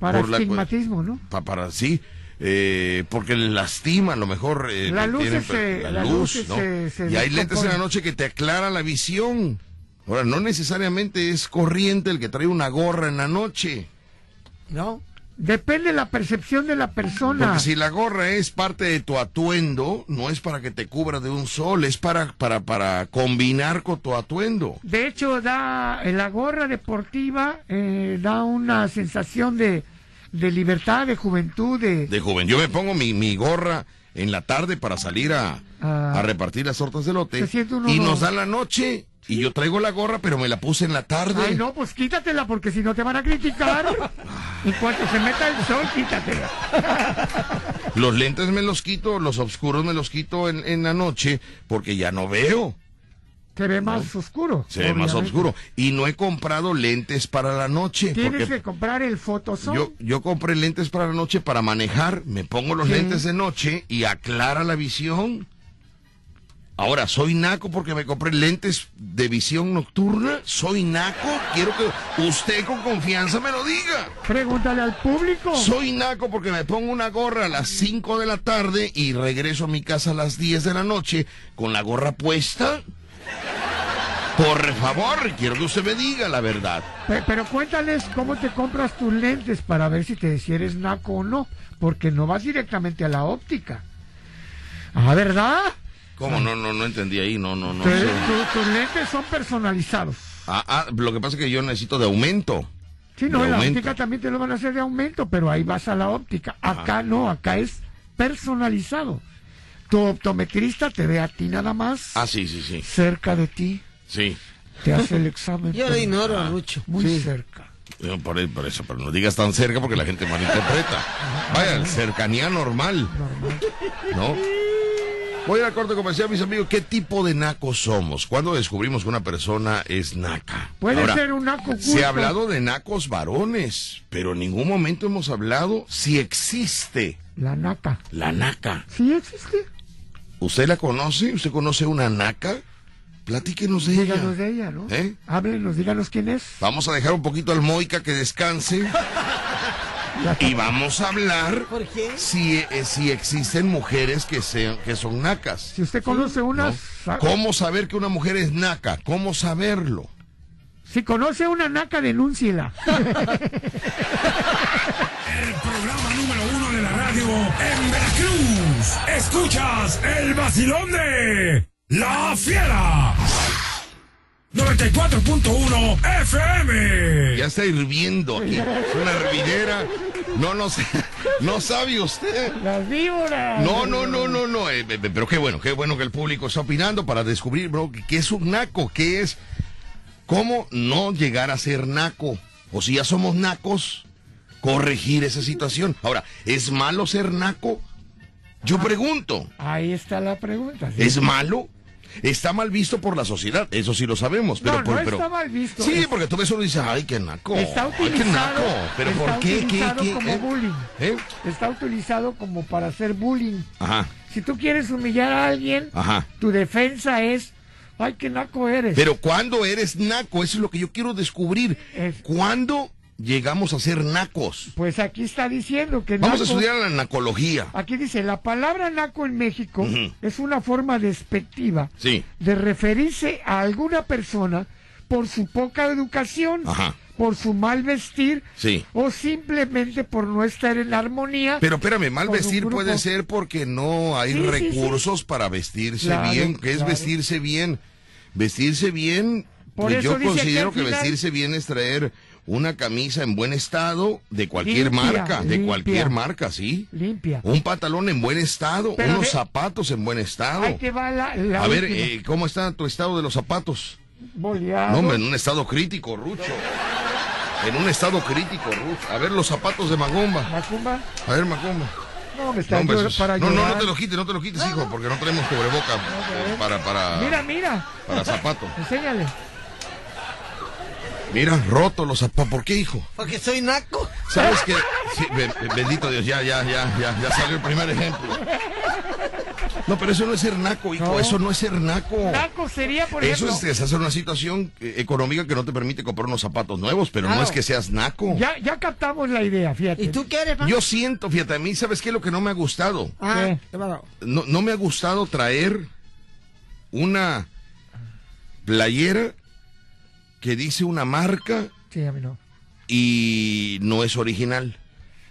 Para la- estigmatismo, ¿no? Pa- para sí, eh, porque le lastima, a lo mejor eh, luces tienen- se- la luz, luces ¿no? se- se y hay lentes en la noche que te aclara la visión. Ahora, no necesariamente es corriente el que trae una gorra en la noche. No. Depende de la percepción de la persona. Porque si la gorra es parte de tu atuendo, no es para que te cubra de un sol, es para, para, para combinar con tu atuendo. De hecho, da eh, la gorra deportiva eh, da una sensación de, de libertad, de juventud, de, De joven, yo me pongo mi, mi gorra en la tarde para salir a, Ah. a repartir las tortas de lote y no- nos da la noche y yo traigo la gorra pero me la puse en la tarde. Ay, no, pues quítatela porque si no te van a criticar. en cuanto se meta el sol, quítatela. Los lentes me los quito, los oscuros me los quito en, en la noche porque ya no veo. Se ve más oscuro. Se ve más oscuro. Y no he comprado lentes para la noche. Tienes que comprar el fotosol. yo, yo compré lentes para la noche para manejar. Me pongo los Sí. lentes de noche y aclara la visión. Ahora, ¿soy naco porque me compré lentes de visión nocturna? ¿Soy naco? Quiero que usted con confianza me lo diga. Pregúntale al público. Soy naco porque me pongo una gorra a las 5 de la tarde y regreso a mi casa a las 10 de la noche con la gorra puesta. Por favor, quiero que usted me diga la verdad. Pe- Pero cuéntales cómo te compras tus lentes para ver si te si eres naco o no, porque no vas directamente a la óptica. Ah, ¿verdad? ¿Cómo? No, no, no entendí ahí, no, no, no. Tu- tus lentes son personalizados. Ah, ah, lo que pasa es que yo necesito de aumento. Sí, no, en la óptica también te lo van a hacer de aumento, pero ahí vas a la óptica. Acá no, acá es personalizado. Tu optometrista te ve a ti nada más, Ah, sí, sí, sí. cerca de ti, Sí. te hace el examen. Yo le ignoro a Rucho. Muy cerca. Eh, Por, por eso, pero no digas tan cerca porque la gente malinterpreta. Vaya, cercanía normal. ¿No? Voy al corte comercial, mis amigos. ¿Qué tipo de nacos somos? ¿Cuándo descubrimos que una persona es naca? Puede Ahora, ser un naco Se culto. ha hablado de nacos varones, pero en ningún momento hemos hablado si existe La naca. la naca. Sí existe. ¿Usted la conoce? ¿Usted conoce una naca? Platíquenos de ella. Díganos de ella, ¿no? ¿Eh? Háblenos, díganos quién es. Vamos a dejar un poquito al Moica que descanse. Y vamos a hablar ¿Por qué? si, eh, si existen mujeres que, sean, que son nacas. Si usted conoce una, ¿no? ¿Cómo saber que una mujer es naca? ¿Cómo saberlo? si conoce una naca, denúnciela. El programa número uno de la radio en Veracruz. Escuchas el vacilón de La Fiera. 94.1 FM. Ya está hirviendo aquí. Es una hervidera. No, no sé. No sabe usted. Las víboras. No, no, no, no, no. eh, eh, pero qué bueno, qué bueno que el público está opinando para descubrir, bro, qué es un naco, qué es. ¿Cómo no llegar a ser naco? O si ya somos nacos, corregir esa situación. Ahora, ¿es malo ser naco? Yo pregunto, Ahí está la pregunta. sí. ¿es malo? Está mal visto por la sociedad, eso sí lo sabemos. Pero, no, por- no pero- está mal visto. Sí, porque tú ves uno y dices, ay, qué naco. Está ay, qué utilizado, naco. Pero está ¿por qué? ¿Qué? utilizado ¿Qué? como ¿Eh? bullying. ¿Eh? Está utilizado como para hacer bullying. Ajá, Si tú quieres humillar a alguien, ajá. tu defensa es, ay, qué naco eres. Pero ¿cuándo eres naco? Eso es lo que yo quiero descubrir. Es- ¿Cuándo llegamos a ser nacos? Pues aquí está diciendo que Vamos a estudiar la nacología. Aquí dice, la palabra naco en México es una forma despectiva Sí. de referirse a alguna persona por su poca educación, Ajá. por su mal vestir Sí. o simplemente por no estar en armonía. Pero espérame, mal vestir puede ser porque no hay Sí, recursos para vestirse Claro, bien. ¿Qué es claro. vestirse bien? Vestirse bien, Por pues yo dice considero que final- vestirse bien es traer una camisa en buen estado de cualquier Limpia, marca, de cualquier marca, sí. Limpia. Un pantalón en buen estado, Pero unos zapatos en buen estado. Ahí te va la, la A ver, eh, ¿cómo está tu estado de los zapatos? Boleado. No, hombre, en un estado crítico, Rucho. En un estado crítico, Rucho. A ver los zapatos de Magomba. Macumba. A ver, Magomba. No, me No, está hombre, es- para no, no, no te lo quites, no te lo quites, hijo, porque no tenemos cubreboca eh, para, para, Mira, mira. para zapato. Enséñale. Mira, roto los zapatos. ¿Por qué, hijo? Porque soy naco. ¿Sabes qué? Sí, bendito Dios, ya, ya, ya, ya, ya salió el primer ejemplo. No, pero eso no es ser naco, hijo. No. Eso no es ser naco. Naco sería, por Eso ejemplo. es que estás en una situación eh, económica que no te permite comprar unos zapatos nuevos, pero no es que seas naco. Ya, ya captamos la idea, fíjate. ¿Y tú qué eres, Pan? Yo siento, fíjate, a mí, ¿sabes qué es lo que no me ha gustado? Ah. No, no me ha gustado traer una playera que dice una marca Sí, a mí no. y no es original.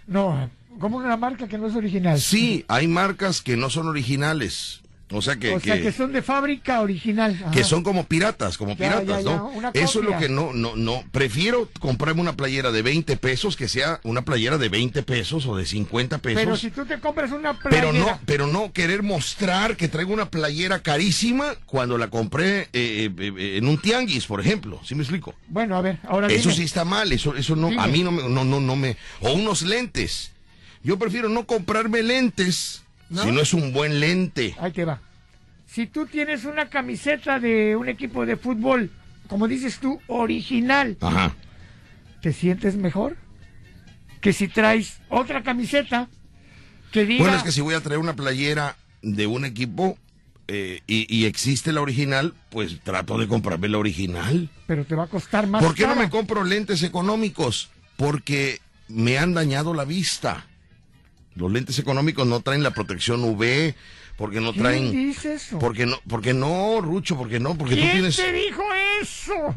No, como una marca que no es original. Sí, hay marcas que no son originales. O sea que, o sea, que- que son de fábrica original. Ajá. que son como piratas, como Ya, piratas, ya, ¿no? Eso es lo que no, no, no. Prefiero comprarme una playera de 20 pesos que sea una playera de 20 pesos o de 50 pesos. Pero si tú te compras una playera. Pero no, pero no querer mostrar que traigo una playera carísima cuando la compré eh, eh, eh, en un tianguis, por ejemplo. ¿Sí me explico? Bueno, a ver, ahora Eso dime. sí está mal, eso, eso no, Dime. a mí no me, no, no, no me, o unos lentes. Yo prefiero no comprarme lentes ¿No? si no es un buen lente. Ahí te va. Si tú tienes una camiseta de un equipo de fútbol, como dices tú, original, Ajá. ¿te sientes mejor? Que si traes otra camiseta que diga... Bueno, es que si voy a traer una playera de un equipo eh, y, y existe la original, pues trato de comprarme la original. Pero te va a costar más ¿Por qué no me compro lentes económicos? Porque me han dañado la vista. Los lentes económicos no traen la protección UV, porque no ¿Quién traen... dice eso? Porque no, porque no, Rucho, porque no, porque tú ¿Quién tienes... te dijo eso?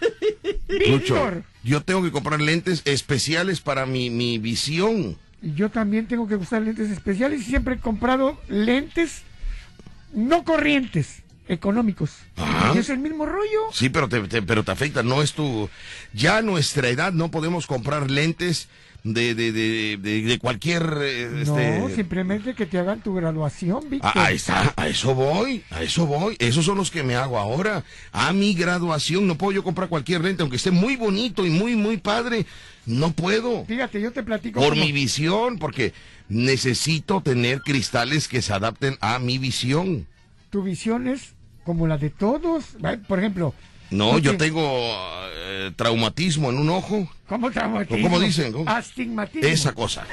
Rucho, Víctor. yo tengo que comprar lentes especiales para mi, mi visión. Y yo también tengo que usar lentes especiales y siempre he comprado lentes no corrientes, económicos. Ajá. Y es el mismo rollo. Sí, pero te, te- pero te afecta, no es tu... Ya a nuestra edad no podemos comprar lentes de, de, de, de, cualquier... eh, este... No, simplemente que te hagan tu graduación, Víctor. A, ahí está, a eso voy, a eso voy. Esos son los que me hago ahora. A mi graduación no puedo yo comprar cualquier lente, aunque esté muy bonito y muy, muy padre. No puedo. Fíjate, yo te platico. Por como- mi visión, porque necesito tener cristales que se adapten a mi visión. Tu visión es como la de todos. Por ejemplo. No, yo tengo eh, traumatismo en un ojo. ¿Cómo traumatismo? ¿Cómo dicen? ¿Cómo? Astigmatismo. Esa cosa.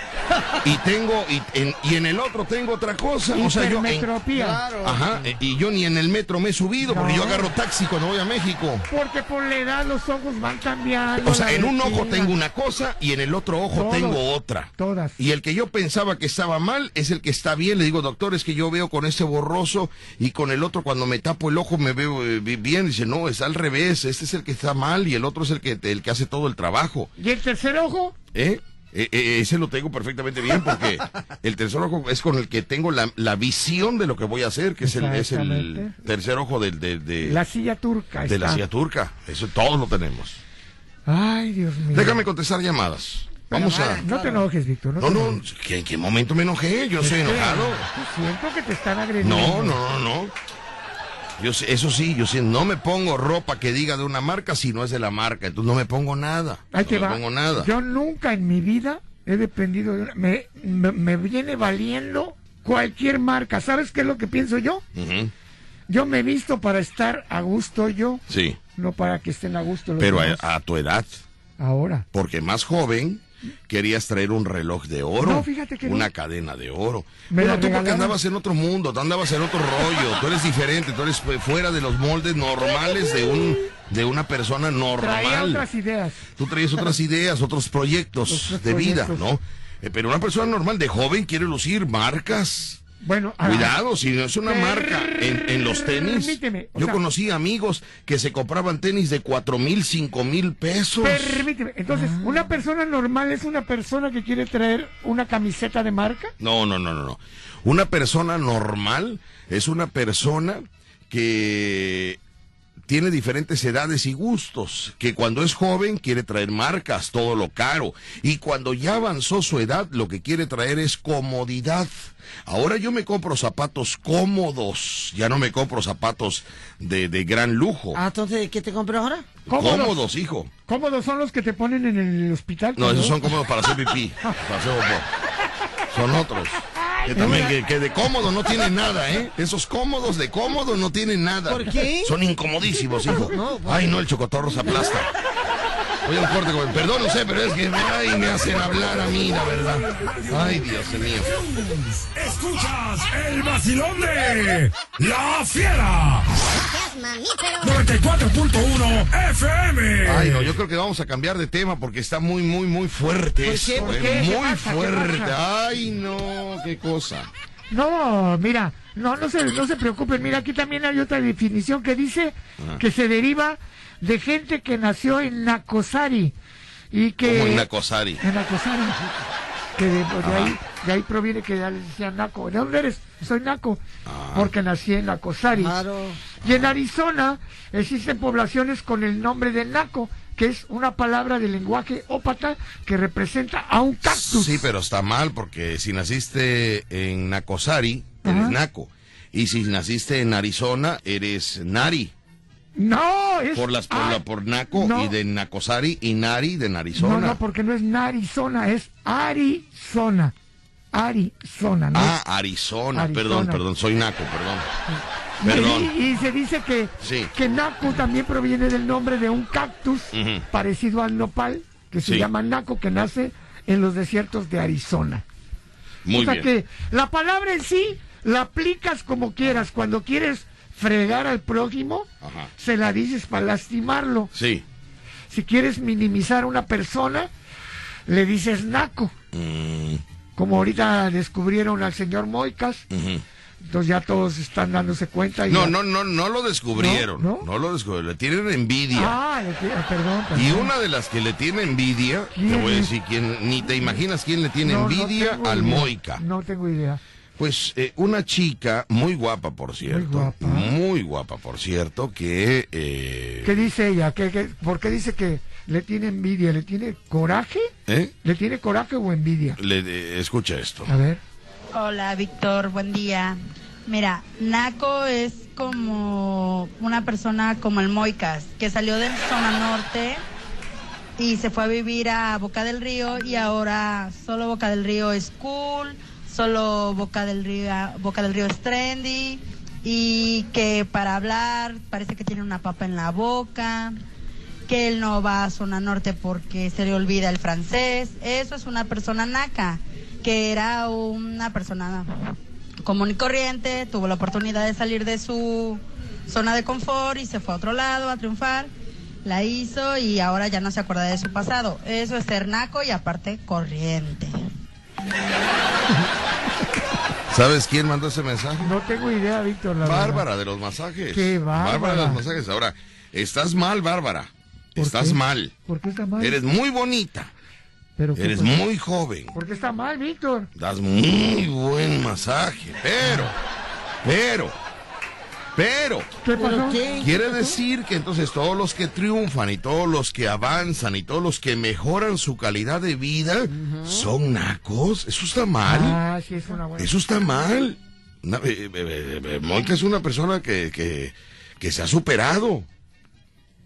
Y tengo, y en, y en el otro tengo otra cosa. O sea, yo en-. Claro. Ajá, eh, y yo ni en el metro me he subido, porque yo agarro taxi cuando voy a México. Porque por la edad los ojos van cambiando. O sea, en un ojo tengo una cosa y en el otro ojo Todos. tengo otra. Todas. Y el que yo pensaba que estaba mal es el que está bien. Le digo, doctor, es que yo veo con ese borroso y con el otro cuando me tapo el ojo me veo eh, bi- bien. Dice, no, es al revés. Este es el que está mal y el otro es el que, el que hace todo el trabajo. ¿Y el tercer ojo? ¿Eh? Eh, eh, ese lo tengo perfectamente bien porque el tercer ojo es con el que tengo la, la visión de lo que voy a hacer, que es el, es el tercer ojo del, de, La silla turca. de la silla turca. Eso todos lo tenemos. Ay, Dios mío. Déjame contestar llamadas. Vamos a... No te enojes, Víctor. No, No, te no, enojes. ¿que- ¿en qué momento me enojé? Yo soy enojado. Siento que te están agrediendo. No, no, no, no. Yo eso sí, yo sí, no me pongo ropa que diga de una marca si no es de la marca, entonces no me pongo nada. Ahí no te me va. pongo nada. Yo nunca en mi vida he dependido de una... Me, me, me viene valiendo cualquier marca. ¿Sabes qué es lo que pienso yo? Yo me he visto para estar a gusto yo, Sí, no para que estén a gusto los pero a tu edad, Ahora. porque más joven querías traer un reloj de oro, No, fíjate que una no. cadena de oro. Me bueno, tú porque andabas en otro mundo, tú andabas en otro rollo, tú eres diferente, tú eres fuera de los moldes normales de un de una persona Traía normal. otras ideas. Tú traes otras ideas, otros proyectos Otros de vida. ¿no? Eh, pero una persona normal de joven quiere lucir marcas. Bueno, ah, Cuidado, si no es una marca en, en los tenis. Permíteme, Yo sea- conocí amigos que se compraban tenis de cuatro mil, cinco mil pesos. permíteme. Entonces, Ah. ¿una persona normal es una persona que quiere traer una camiseta de marca? No, no, no, no, no. Una persona normal es una persona que tiene diferentes edades y gustos, que cuando es joven quiere traer marcas, todo lo caro, y cuando ya avanzó su edad lo que quiere traer es comodidad. Ahora yo me compro zapatos cómodos, ya no me compro zapatos de, de gran lujo. Ah, entonces, ¿qué te compras ahora? Cómodos. Cómodos, hijo. Cómodos son los que te ponen en el hospital. No, esos son cómodos para hacer pipí. para hacer. Son otros. Que también, que, que de cómodo no tienen nada, ¿eh? Esos cómodos de cómodo no tienen nada. ¿Por qué? Son incomodísimos, hijo. No, Ay, no, el chocotorro se aplasta. Voy a un corte con... Perdón, no sé, pero es que ay, me hacen hablar a mí, la verdad. Ay, Dios mío. Escuchas el vacilón de La Fiera. 94.1 FM. Ay, no, yo creo que vamos a cambiar de tema porque está muy, muy, muy fuerte. ¿Por esto, qué? ¿Por eh, Muy fuerte. pasa? Ay, no, qué cosa. No, mira, no, no se, no se preocupen. Mira, aquí también hay otra definición que dice que se deriva de gente que nació en Nacosari y que Como en Nacosari. en Nacosari, que de, de ahí, de ahí proviene que ya les decían Naco. ¿De dónde eres? Soy Naco, Ah. porque nací en Nacosari. Claro. Y en Arizona existen poblaciones con el nombre de Naco, que es una palabra de lenguaje ópata que representa a un cactus. Sí, pero está mal porque si naciste en Nacosari, eres Ajá. Naco. Y si naciste en Arizona, eres Nari. No, es Por las por, ah, la, por Naco no. y de Nacosari y Nari de Arizona. No, no, porque no es Narizona, es Arizona. Arizona, ¿no? Ah, Arizona. Arizona. Perdón, perdón, soy Naco, perdón. Y- Perdón. Y, y se dice que, Sí. que Naco también proviene del nombre de un cactus parecido al nopal, que se Sí. llama Naco, que nace en los desiertos de Arizona. Muy o sea bien. que la palabra en sí la aplicas como quieras. Cuando quieres fregar al prójimo, Ajá. se la dices para lastimarlo. Sí. Si quieres minimizar a una persona, le dices naco. Mm, Como ahorita descubrieron al señor Moicas, ujú. Entonces ya todos están dándose cuenta. Y No, ya- no, no, no lo descubrieron. ¿No? No, lo descubrieron. Le tienen envidia. Ah, le quiero- perdón, perdón. Y una de las que le tiene envidia, te ¿Quién voy a decir quién, ni te imaginas quién le tiene No, envidia al idea. Moica. No tengo idea. Pues eh, una chica muy guapa, por cierto. guapa. Muy guapa, por cierto, que... eh, ¿Qué dice ella? ¿Qué, qué- por qué dice que le tiene envidia? ¿Le tiene coraje? ¿eh? ¿Le tiene coraje o envidia? Le, eh, escucha esto. A ver. Hola, Víctor, buen día. Mira, Naco es como una persona como el Moicas, que salió de zona norte y se fue a vivir a Boca del Río y ahora solo Boca del Río es cool, solo Boca del Río, Boca del Río es trendy y que para hablar parece que tiene una papa en la boca, que él no va a zona norte porque se le olvida el francés. Eso es una persona naca, que era una persona común y corriente, tuvo la oportunidad de salir de su zona de confort y se fue a otro lado a triunfar. La hizo y ahora ya no se acuerda de su pasado. Eso es ser naco y aparte corriente. ¿Sabes quién mandó ese mensaje? No tengo idea, Víctor. La verdad. Bárbara de los masajes. Qué bárbara. de los masajes. Ahora, estás mal, Bárbara. ¿Por Estás qué? mal. ¿Por qué está mal? Eres muy bonita. Pero Eres cosa? muy joven. ¿Por qué está mal, Víctor? Das muy buen masaje. Pero, pero, pero. ¿Qué pasó? qué? Quiere decir que entonces todos los que triunfan y todos los que avanzan y todos los que mejoran su calidad de vida son nacos. Eso está mal. Ah, sí, es una buena. Eso está mal. Eh, eh, eh, Mónica es una persona que, que, que se ha superado.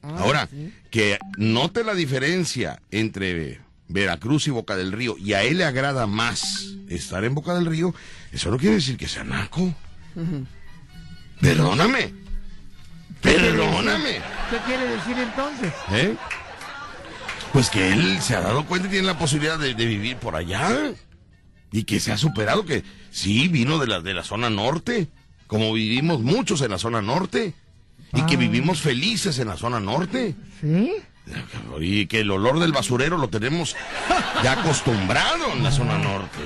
Ahora, que note la diferencia entre Veracruz y Boca del Río y a él le agrada más estar en Boca del Río, eso no quiere decir que sea naco. Perdóname. Perdóname. ¿Qué quiere decir entonces? ¿Eh? Pues que él se ha dado cuenta y tiene la posibilidad de, de vivir por allá. Y que se ha superado, que sí, vino de la, de la zona norte, como vivimos muchos en la zona norte. Y que Ah. vivimos felices en la zona norte. ¿Sí? Y que el olor del basurero lo tenemos ya acostumbrado en la zona norte.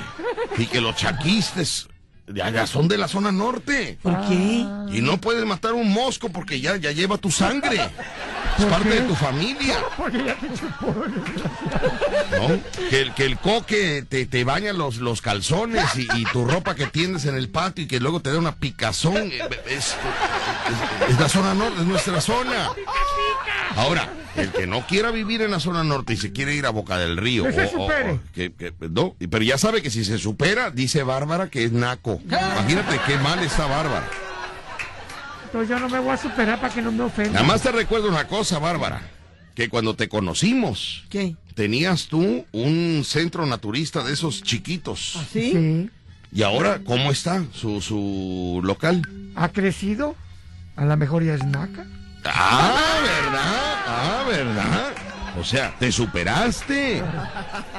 Y que los chaquistes ya, ya son de la zona norte. ¿Por qué? Y no puedes matar un mosco porque ya, ya lleva tu sangre. Es ¿Por parte qué? de tu familia. Porque ya te chupó. ¿no? Que, el, que el coque te, te baña los, los calzones y, y tu ropa que tiendes en el patio y que luego te da una picazón. Es, es- es la zona norte, es nuestra zona. Ahora, el que no quiera vivir en la zona norte y se quiere ir a Boca del Río. Que se o- o- supere. o- que- que- no, y- pero ya sabe que si se supera, dice Bárbara que es naco. Imagínate qué mal está Bárbara. Entonces yo no me voy a superar para que no me ofenda. Nada más te recuerdo una cosa, Bárbara. Que cuando te conocimos, ¿Qué? tenías tú un centro naturista de esos chiquitos. ¿Sí? Sí. ¿Y ahora cómo está su, su local? ¿Ha crecido? A lo mejor ya es naca. Ah, ¿verdad? Ah, ¿verdad? O sea, te superaste.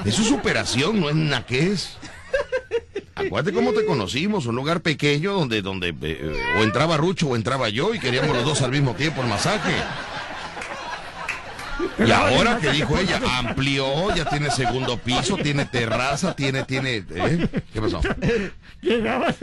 Eso es superación, no es naquez. Acuérdate cómo te conocimos, un lugar pequeño donde, donde eh, o entraba Rucho o entraba yo y queríamos los dos al mismo tiempo el masaje. Y ahora que dijo ella, amplió, ya tiene segundo piso, tiene terraza, tiene, tiene, ¿eh? ¿Qué pasó? Llegaba,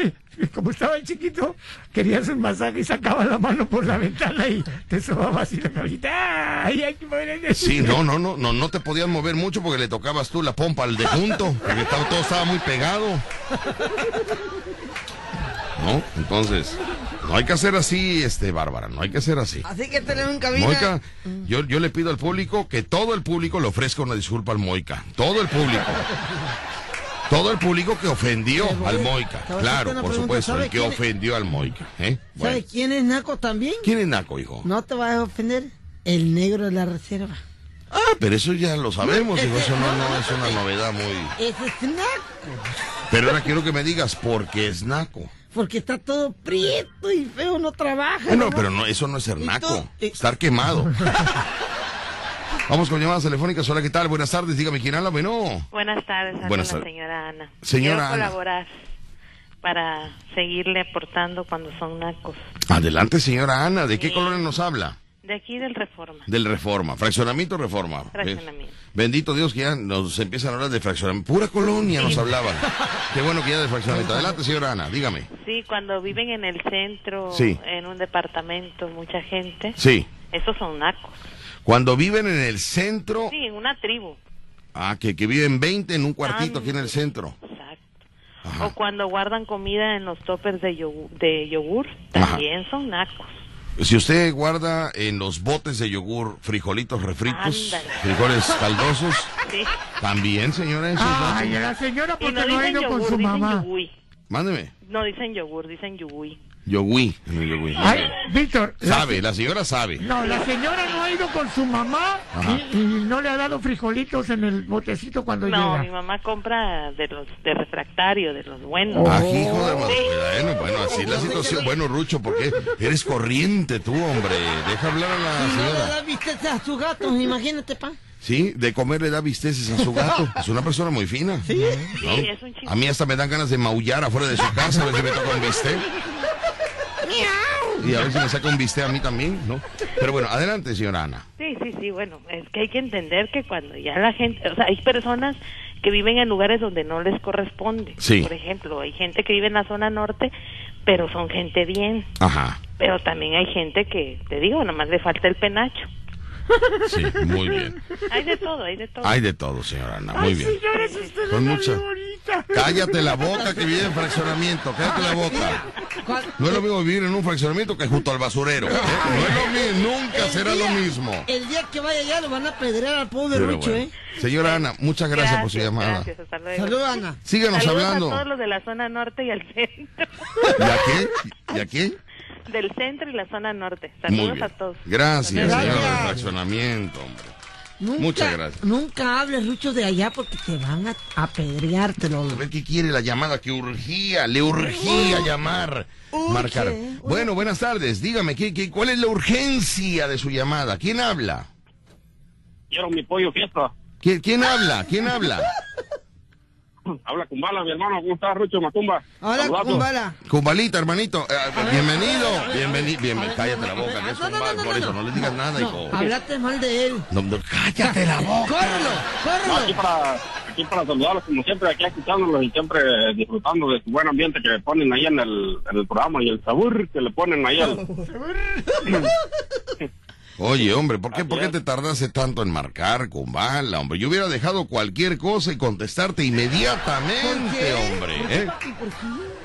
como estaba el chiquito, querías un masaje y sacaba la mano por la ventana y te sobaba así la cabecita. ¡Ay, hay que mover Sí, no, no, no, no, no te podías mover mucho porque le tocabas tú la pompa al de junto, porque estaba, todo estaba muy pegado. ¿No? Entonces, no hay que hacer así, este, Bárbara, no hay que hacer así. Así que tenemos en cabina. Moica, yo, yo le pido al público que todo el público le ofrezca una disculpa al Moica. Todo el público. Todo el público que ofendió al Moica. Claro, por pregunta. supuesto, ¿Sabe el que quién ofendió al Moica. ¿eh? Bueno, ¿Sabe quién es Naco también? ¿Quién es Naco, hijo? No te vas a ofender. El negro de la reserva. Ah, pero eso ya lo sabemos, hijo. Eso no, no es una novedad muy. Ese es Naco. Pero ahora quiero que me digas por qué es Naco. Porque está todo prieto y feo, no trabaja. Bueno, nomás. pero no, eso no es ser naco. y- Estar quemado. Vamos con llamadas telefónicas. Hola, ¿qué tal? Buenas tardes. Dígame quién habla. Bueno. Buenas tardes, habla Buenas tardes. señora Ana. Señora Quiero Ana. colaborar para seguirle aportando cuando son nacos. Adelante, señora Ana. ¿De qué colores nos habla? De aquí del Reforma. Del Reforma. Fraccionamiento Reforma. Fraccionamiento. Bendito Dios que ya nos empiezan a hablar de fraccionamiento. Pura colonia nos hablaban. Qué bueno que ya de fraccionamiento. Adelante, señora Ana. Dígame. Sí, cuando viven en el centro, Sí. en un departamento, mucha gente. Sí. Esos son nacos. Cuando viven en el centro. Sí, en una tribu. Ah, que, que viven 20 en un cuartito aquí en el centro. O cuando guardan comida en los toppers de, yogur, de yogur, Ajá. también son nacos. Si usted guarda en los botes de yogur frijolitos refritos, Ándale. frijoles caldosos, Sí. también, señora, eso es Ay, la señora porque no no ha dicen ido con yogur, su dicen mamá. Mándeme. No dicen yogur, dicen yugui. Yogui. Ay, Víctor. Sabe, la señora sabe. No, la señora no ha ido con su mamá y, y no le ha dado frijolitos en el botecito cuando No, llega. mi mamá compra de los de refractario, de los buenos. Ah, hijo de madre. Bueno, bueno, así es la situación. Bueno, Rucho, porque eres corriente tú, hombre. Deja hablar a la no le señora. da a sus gatos, imagínate, pa. Sí, de comer le da bisteces a su gato. Es una persona muy fina. Sí. ¿no? Sí, es un chico. A mí hasta me dan ganas de maullar afuera de su casa a ver si me toca un bistec. Y a ver si me saca un bistec a mí también, ¿no? Pero bueno, adelante, señora Ana. Sí, sí, sí, bueno, es que hay que entender que cuando ya la gente, o sea, hay personas que viven en lugares donde no les corresponde. Sí. Por ejemplo, hay gente que vive en la zona norte, pero son gente bien. Ajá. Pero también hay gente que, te digo, nada más le falta el penacho. Sí, muy bien. Hay de todo, hay de todo. Hay de todo, señora Ana. Muy bien. Señores, usted Con mucha- ahorita. Cállate la boca que vive en fraccionamiento. Cállate la boca. No es lo mismo vivir en un fraccionamiento que junto al basurero. ¿eh? No es lo mismo, nunca será lo mismo. El día que vaya allá lo van a pedrear al pobre Pero Rucho, bueno. ¿eh? Señora Ana, muchas gracias, por su llamada. Gracias, hasta luego. Saludos, Ana. Síganos Saludos hablando. a todos los de la zona norte y al centro. ¿Y a qué? ¿Y a qué? Del centro y la zona norte. Saludos a todos. Gracias, Gracias. señora del fraccionamiento, hombre. Nunca, Muchas gracias. Nunca hables, Rucho, de allá porque te van a apedreártelo. A ver qué quiere la llamada que urgía, le urgía llamar, marcar. Bueno, buenas tardes. Dígame, ¿qué, qué, cuál es la urgencia de su llamada? ¿Quién habla? Quiero mi pollo fiesta. ¿Quién, quién habla? ¿Quién habla? Habla con bala, mi hermano. ¿Cómo estás, Rucho Macumba? Hola. Kumbala. Cumbalita, hermanito. eh, bienvenido. Bienvenido. Bienvenido. Cállate la boca, que es Cumbal. Por eso no le digas nada, hijo. Hablaste mal de él. No, no, cállate la boca. ¡Córrelo! No, aquí ¡Córrelo! para, aquí para saludarlos, como siempre, aquí escuchándolos y siempre disfrutando de su buen ambiente que ponen ahí en el, en el programa y el sabor que le ponen ahí al... Oye, hombre, ¿por qué, ¿por qué te tardaste tanto en marcar, Cumbala, hombre? Yo hubiera dejado cualquier cosa y contestarte inmediatamente, hombre. ¿eh?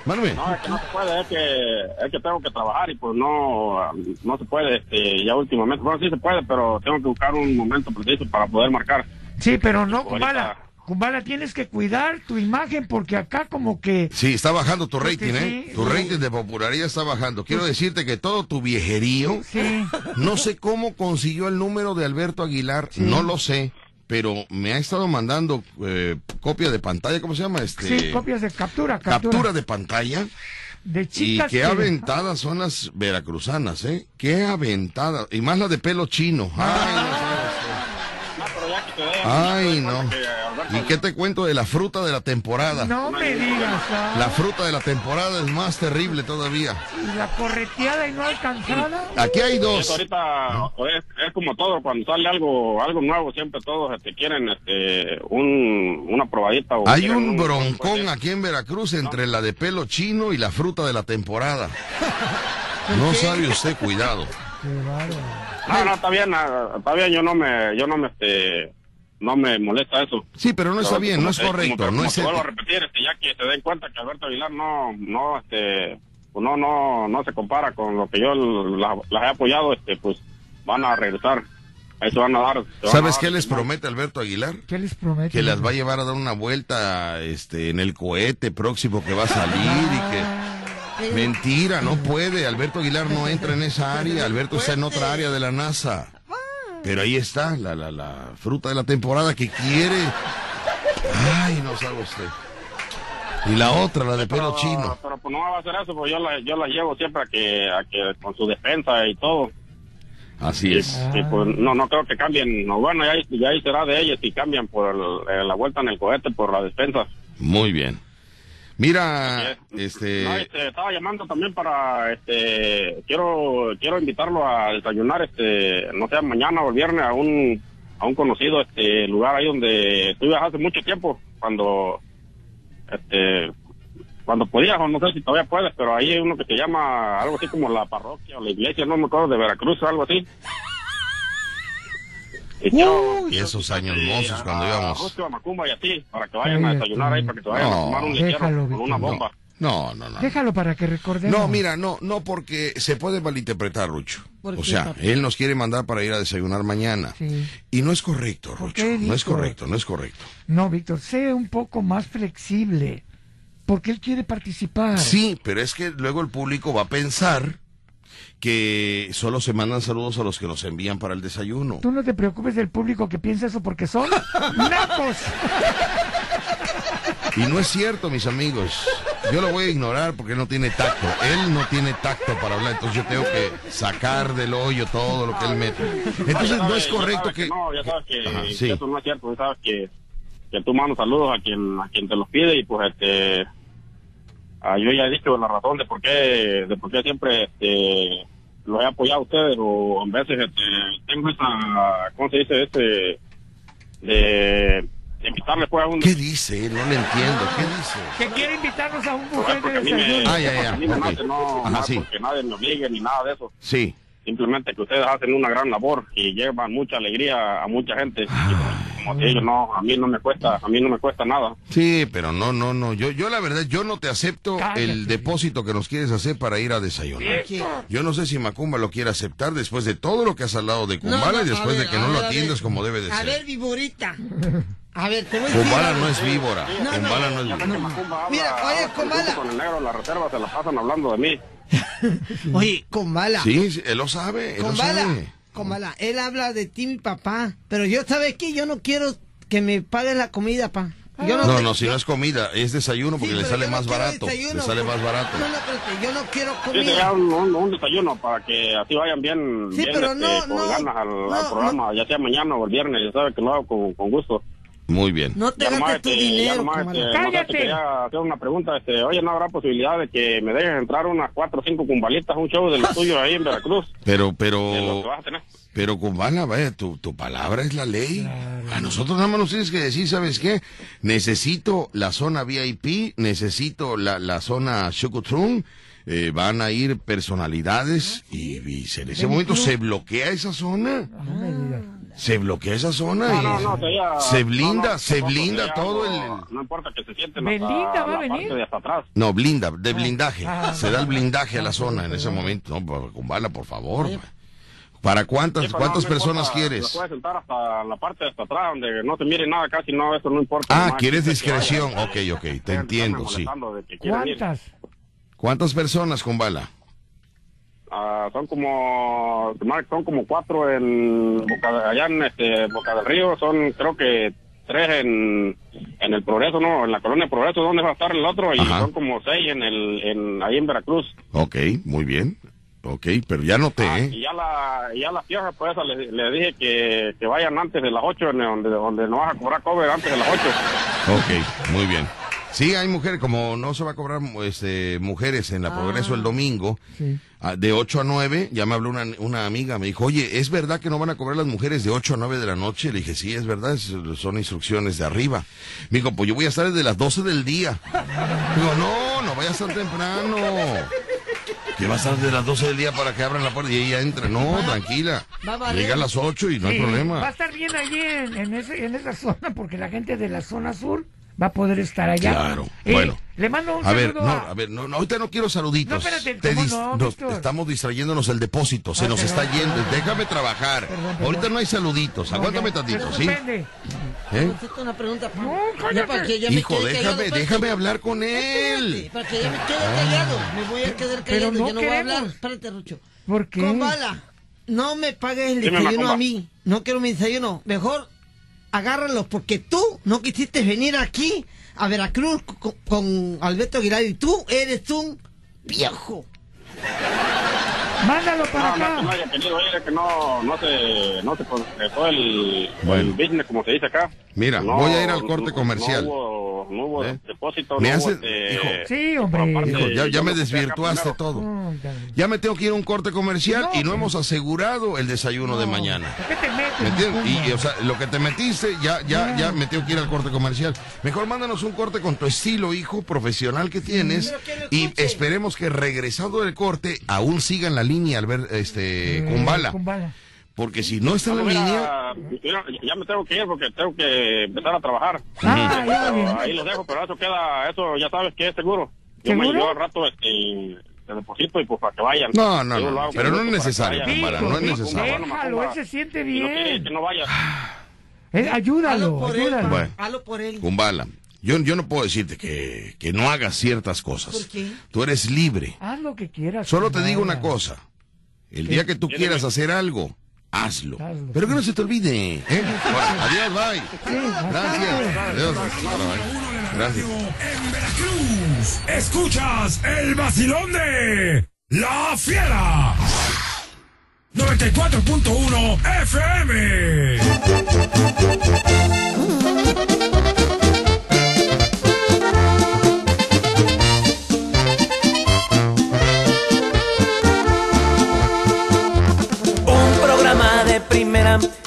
Mándame. No, es que no se puede, es que, es que tengo que trabajar y pues no, no se puede, este, ya últimamente, bueno, sí se puede, pero tengo que buscar un momento preciso para poder marcar. Sí, pero no, Ahorita- Kumbala. Kumbala, tienes que cuidar tu imagen porque acá como que... Sí, está bajando tu rating, ¿eh? sí. Tu rating de popularidad está bajando. Quiero decirte que todo tu viejerío, Sí. no sé cómo consiguió el número de Alberto Aguilar, no lo sé, pero me ha estado mandando eh, copia de pantalla, ¿cómo se llama? Este, Sí, copias de captura, captura. captura de pantalla. de Y chicas qué que- aventadas son las veracruzanas, ¿eh? Qué aventadas. Y más la de pelo chino. Ay, no sé. Ay, no. ¿Y qué te cuento de la fruta de la temporada? No me digas. ah. La fruta de la temporada es más terrible todavía. Y la correteada y no alcanzada. Aquí hay dos. ahorita es, es como todo, cuando sale algo algo nuevo, siempre todos este, quieren este, un, una probadita. O Hay un broncón aquí en Veracruz entre la de pelo chino y la fruta de la temporada. No sabe usted, cuidado. No, no, está bien, ah, está bien, yo no me, yo no me, este, no me molesta eso. Sí, pero no está bien, no es como correcto, no es vuelvo a repetir, este, ya que se den cuenta que Alberto Aguilar no, no, este, pues no, no, no se compara con lo que yo la- las he apoyado, este, pues van a regresar. Ahí se van a dar. se van a ¿Sabes dar, qué les promete Alberto Aguilar? ¿Qué les promete? Que las va a llevar a dar una vuelta este, en el cohete próximo que va a salir y que... Mentira, no puede. Alberto Aguilar no entra en esa área. Alberto está en otra área de la NASA. Pero ahí está, la, la, la fruta de la temporada que quiere. Ay, no sabe usted. Y la otra, la de pelo Pero- chino. Pero pues no va a hacer eso, pues yo la, yo la llevo siempre a que, a que con su defensa y todo. Así es. Y pues no, no creo que cambien. No, bueno, ya, ya ahí será de ellos si cambian por el- eh, la vuelta en el cohete, por la defensa. Muy bien. Mira, este... este, estaba llamando también para, este, quiero, quiero invitarlo a desayunar, este, no sé, mañana o el viernes a un, a un conocido, este, lugar ahí donde estuve hace mucho tiempo, cuando, este, cuando podías, o no sé si todavía puedes, pero ahí hay uno que se llama algo así como la parroquia o la iglesia, no me acuerdo, de Veracruz o algo así. Y esos años mozos a- cuando a íbamos. Justo a Macumba y así, para que vayan a desayunar ahí, para que se vayan a No, tomar un lechero déjalo, con una bomba. No, no, no. Déjalo para que recordemos. No, mira, no, no, porque se puede malinterpretar, Rucho. ¿Por O sea, papi? él nos quiere mandar para ir a desayunar mañana. Sí. Y no es correcto, Rucho. qué, no es correcto, no es correcto. No, Víctor, sé un poco más flexible. Porque él quiere participar. Sí, pero es que luego el público va a pensar que solo se mandan saludos a los que los envían para el desayuno. Tú no te preocupes del público que piensa eso porque son nacos. Y no es cierto, mis amigos. Yo lo voy a ignorar porque él no tiene tacto. Él no tiene tacto para hablar, entonces yo tengo que sacar del hoyo todo lo que él mete. Entonces no es correcto que... No, ya sabes que, Ajá, que sí. eso no es cierto, ya sabes que, que tú mandas saludos a quien a quien te los pide y pues este... ah, yo ya he dicho la razón de por qué, de por qué siempre este, los he apoyado a ustedes o en veces este, tengo esa, ¿cómo se dice? Este, de, de invitarle pues a un... ¿Qué dice? No le entiendo. ¿Qué dice? Que quiere invitarnos a un buffet porque de a mí me, desayuno. Ah, ya, ya, a mí me ok. nace, no, Ajá, sí. porque nadie me obligue ni nada de eso. Sí. simplemente que ustedes hacen una gran labor y llevan mucha alegría a mucha gente. Y, como te digo, no, a mí no me cuesta, a mí no me cuesta nada. Sí, pero no, no, no. Yo, yo la verdad, yo no te acepto Cállate. el depósito que nos quieres hacer para ir a desayunar. Yo no sé si Macumba lo quiere aceptar después de todo lo que has hablado de Kumbala no, y después a ver, de que a no ver, lo a atiendes como debe de A ser. ver, viborita. A ver, te voy a decir. Kumbala no es víbora. No, no, Kumbala no es víbora. Habla- Mira, oye, Kumbala. Con el negro de la reserva se la pasan hablando de mí. Oye, Kumbala. Sí, sí, él lo sabe, él lo Kumbala. sabe. Kumbala, él habla de ti, mi papá. Pero yo, ¿sabes qué? Yo no quiero que me pagues la comida, pa. Yo No, te- no, si no es comida, es desayuno porque Sí, le sale yo no más barato. desayuno, Le sale pues. más barato. No, no, espérate, yo no quiero Sí, sería comida. un, un- un desayuno para que así vayan bien, Sí, bien pero este, no, con no, ganas al, al no, programa, ya sea mañana o el viernes, ya sabe que lo hago con, con gusto. Muy bien. No te gastes tu este, dinero, nomás, este, ¡Cállate! quería hacer una pregunta, este, oye, ¿no habrá posibilidad de que me dejes entrar unas cuatro o cinco cumbalitas a un show de los tuyos ahí en Veracruz? Pero, De lo que pero, vas a tener. pero Kumbala, vaya, tu, tu palabra es la ley. A nosotros nada más nos tienes que decir, ¿sabes qué? Necesito la zona VIP, necesito la, la zona Shukutrum, eh, van a ir personalidades y, y se- en ese momento se bloquea esa zona. Digas. Se bloquea esa zona No, y no, no, sería- se blinda, no, se blinda sería todo el... No importa que se sienten Belinda hasta va a la venir. parte de hasta atrás. No, blinda, de blindaje. Ah, Se da el blindaje a la zona en ese momento. No, pa- Kumbala, por favor. ¿Para cuántas, Sí, cuántas personas importa, quieres? Puedes sentar hasta la parte de hasta atrás, donde no se mire nada casi, no, eso no importa. Ah, quieres discreción. Ok, ok, te entiendo, sí. quieren ir. ¿Cuántas? ¿Cuántas personas, Kumbala? Ah, son como son como cuatro en Boca allá en este Boca del Río son creo que tres en, en el Progreso no en la colonia Progreso donde va a estar el otro y Ajá. son como seis en el en ahí en Veracruz Ok, muy bien. Ok, pero ya noté, Ah, ¿eh? y ya la, ya la fieja, pues le, le dije que, que vayan antes de las 8, donde, donde no vas a cobrar cover antes de las 8. Ok, muy bien. Sí, hay mujeres, como no se va a cobrar este, mujeres en la Progreso el domingo, ah, de 8 a 9, ya me habló una, una amiga, me dijo, oye, ¿es verdad que no van a cobrar las mujeres de 8 a 9 de la noche? Le dije, sí, es verdad, es- son instrucciones de arriba. Me dijo, pues yo voy a estar desde las 12 del día. Digo, no, no vayas tan temprano. Que va a estar desde las 12 del día para que abran la puerta y ella entra. No, tranquila. Va a. Llega a las 8 y no hay Sí, Va a problema. estar bien allí en, en, ese- en esa zona porque la gente de la zona sur va a poder estar allá. Claro, Eh, bueno. Le mando un A ver, saludo no, a- a ver, no, no, ahorita no quiero saluditos. No, espérate, Te ¿cómo dis- no, nos- estamos distrayéndonos el depósito, se Ah, nos perdón. está yendo. Déjame trabajar. Ahorita no hay saluditos, aguántame ya, tantito, pero ¿sí? depende. ¿Eh? Una pregunta. No, para que ya me Hijo, quede callado, déjame, espérate. déjame hablar con él. Espérate, para que ya me quede callado. Me voy a quedar Pero callado. no yo no voy a hablar. queremos. Espérate, Rucho. ¿Por qué? Con bala. No me pagues el desayuno a mí. No quiero mi desayuno. Mejor agárralo porque tú no quisiste venir aquí a Veracruz con, con Alberto Aguilar y tú eres un viejo. Mándalo para No, no, acá. que no haya querido ir, es que no, no se, no se concretó el, Bueno. el business, como se dice acá. Mira, No, voy a ir al corte no- comercial. No hubo, no hubo ¿Eh? depósito, Me no hace- hubo este- hijo. Sí, hombre. Aparte, Hijo, ya, ya me desvirtuaste todo. No, ya- me tengo que ir a un corte comercial y no hemos asegurado el desayuno de mañana. ¿Por qué te metes? ¿Me entiendes? Y, y, o sea, lo que te metiste, ya, ya, ya me tengo que ir al corte comercial. Mejor mándanos un corte con tu estilo, hijo, profesional que tienes. Pero que Y esperemos que regresado del corte, aún siga en la línea al ver este Eh, con bala. con bala. Porque si no está en la mira, línea. ya me tengo que ir porque tengo que empezar a trabajar. Ah, ya, Pero bien. ahí lo dejo, pero eso queda, eso ya sabes que es seguro. Yo me yo al rato este, te deposito y pues para que vayan. No, no, pero no es necesario, vayan. Kumbala, no es necesario. Déjalo, él se siente bien. que no vaya. Eh, Hazlo ayúdalo, por él. Bueno. Hazlo por él. Kumbala, yo, yo no puedo decirte que, que no hagas ciertas cosas. ¿Por qué? Tú eres libre. Haz lo que quieras. Solo te digo una cosa. El día que tú quieras hacer algo, hazlo. Hazlo, Pero que no se te olvide. ¿eh? Bueno, adiós, bye. Gracias. Adiós. Gracias. En Veracruz, escuchas el vacilón de La Fiera. 94.1 FM.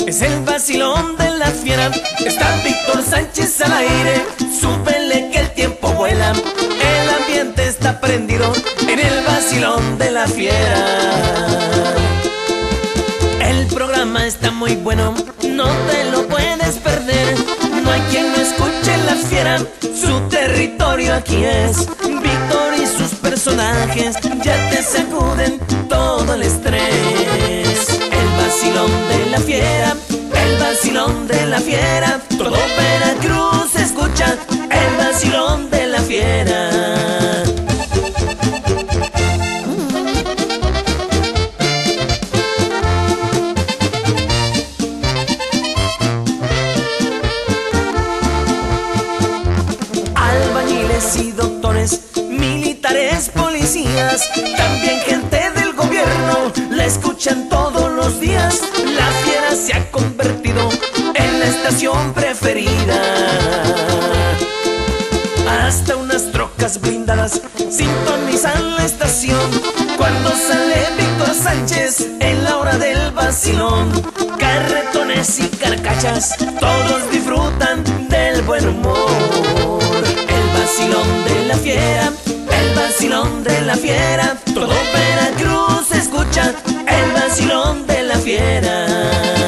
Es el vacilón de la fiera. Está Víctor Sánchez al aire, súbele que el tiempo vuela. El ambiente está prendido en el vacilón de la fiera. El programa está muy bueno, no te lo puedes perder. No hay quien no escuche la fiera, su territorio aquí es. Víctor y sus personajes ya te sacuden todo el estrés. El vacilón de la fiera, el vacilón de la fiera. Todo Veracruz escucha el vacilón de la fiera. albañiles y doctores, militares, policías, también gente escuchan todos los días. La fiera se ha convertido en la estación preferida. Hasta unas trocas blindadas sintonizan la estación. Cuando sale Víctor Sánchez en la hora del vacilón, carretones y carcachas, todos disfrutan del buen humor. El vacilón de la fiera, el vacilón de la fiera, todo Veracruz escucha el vacilón de la fiera.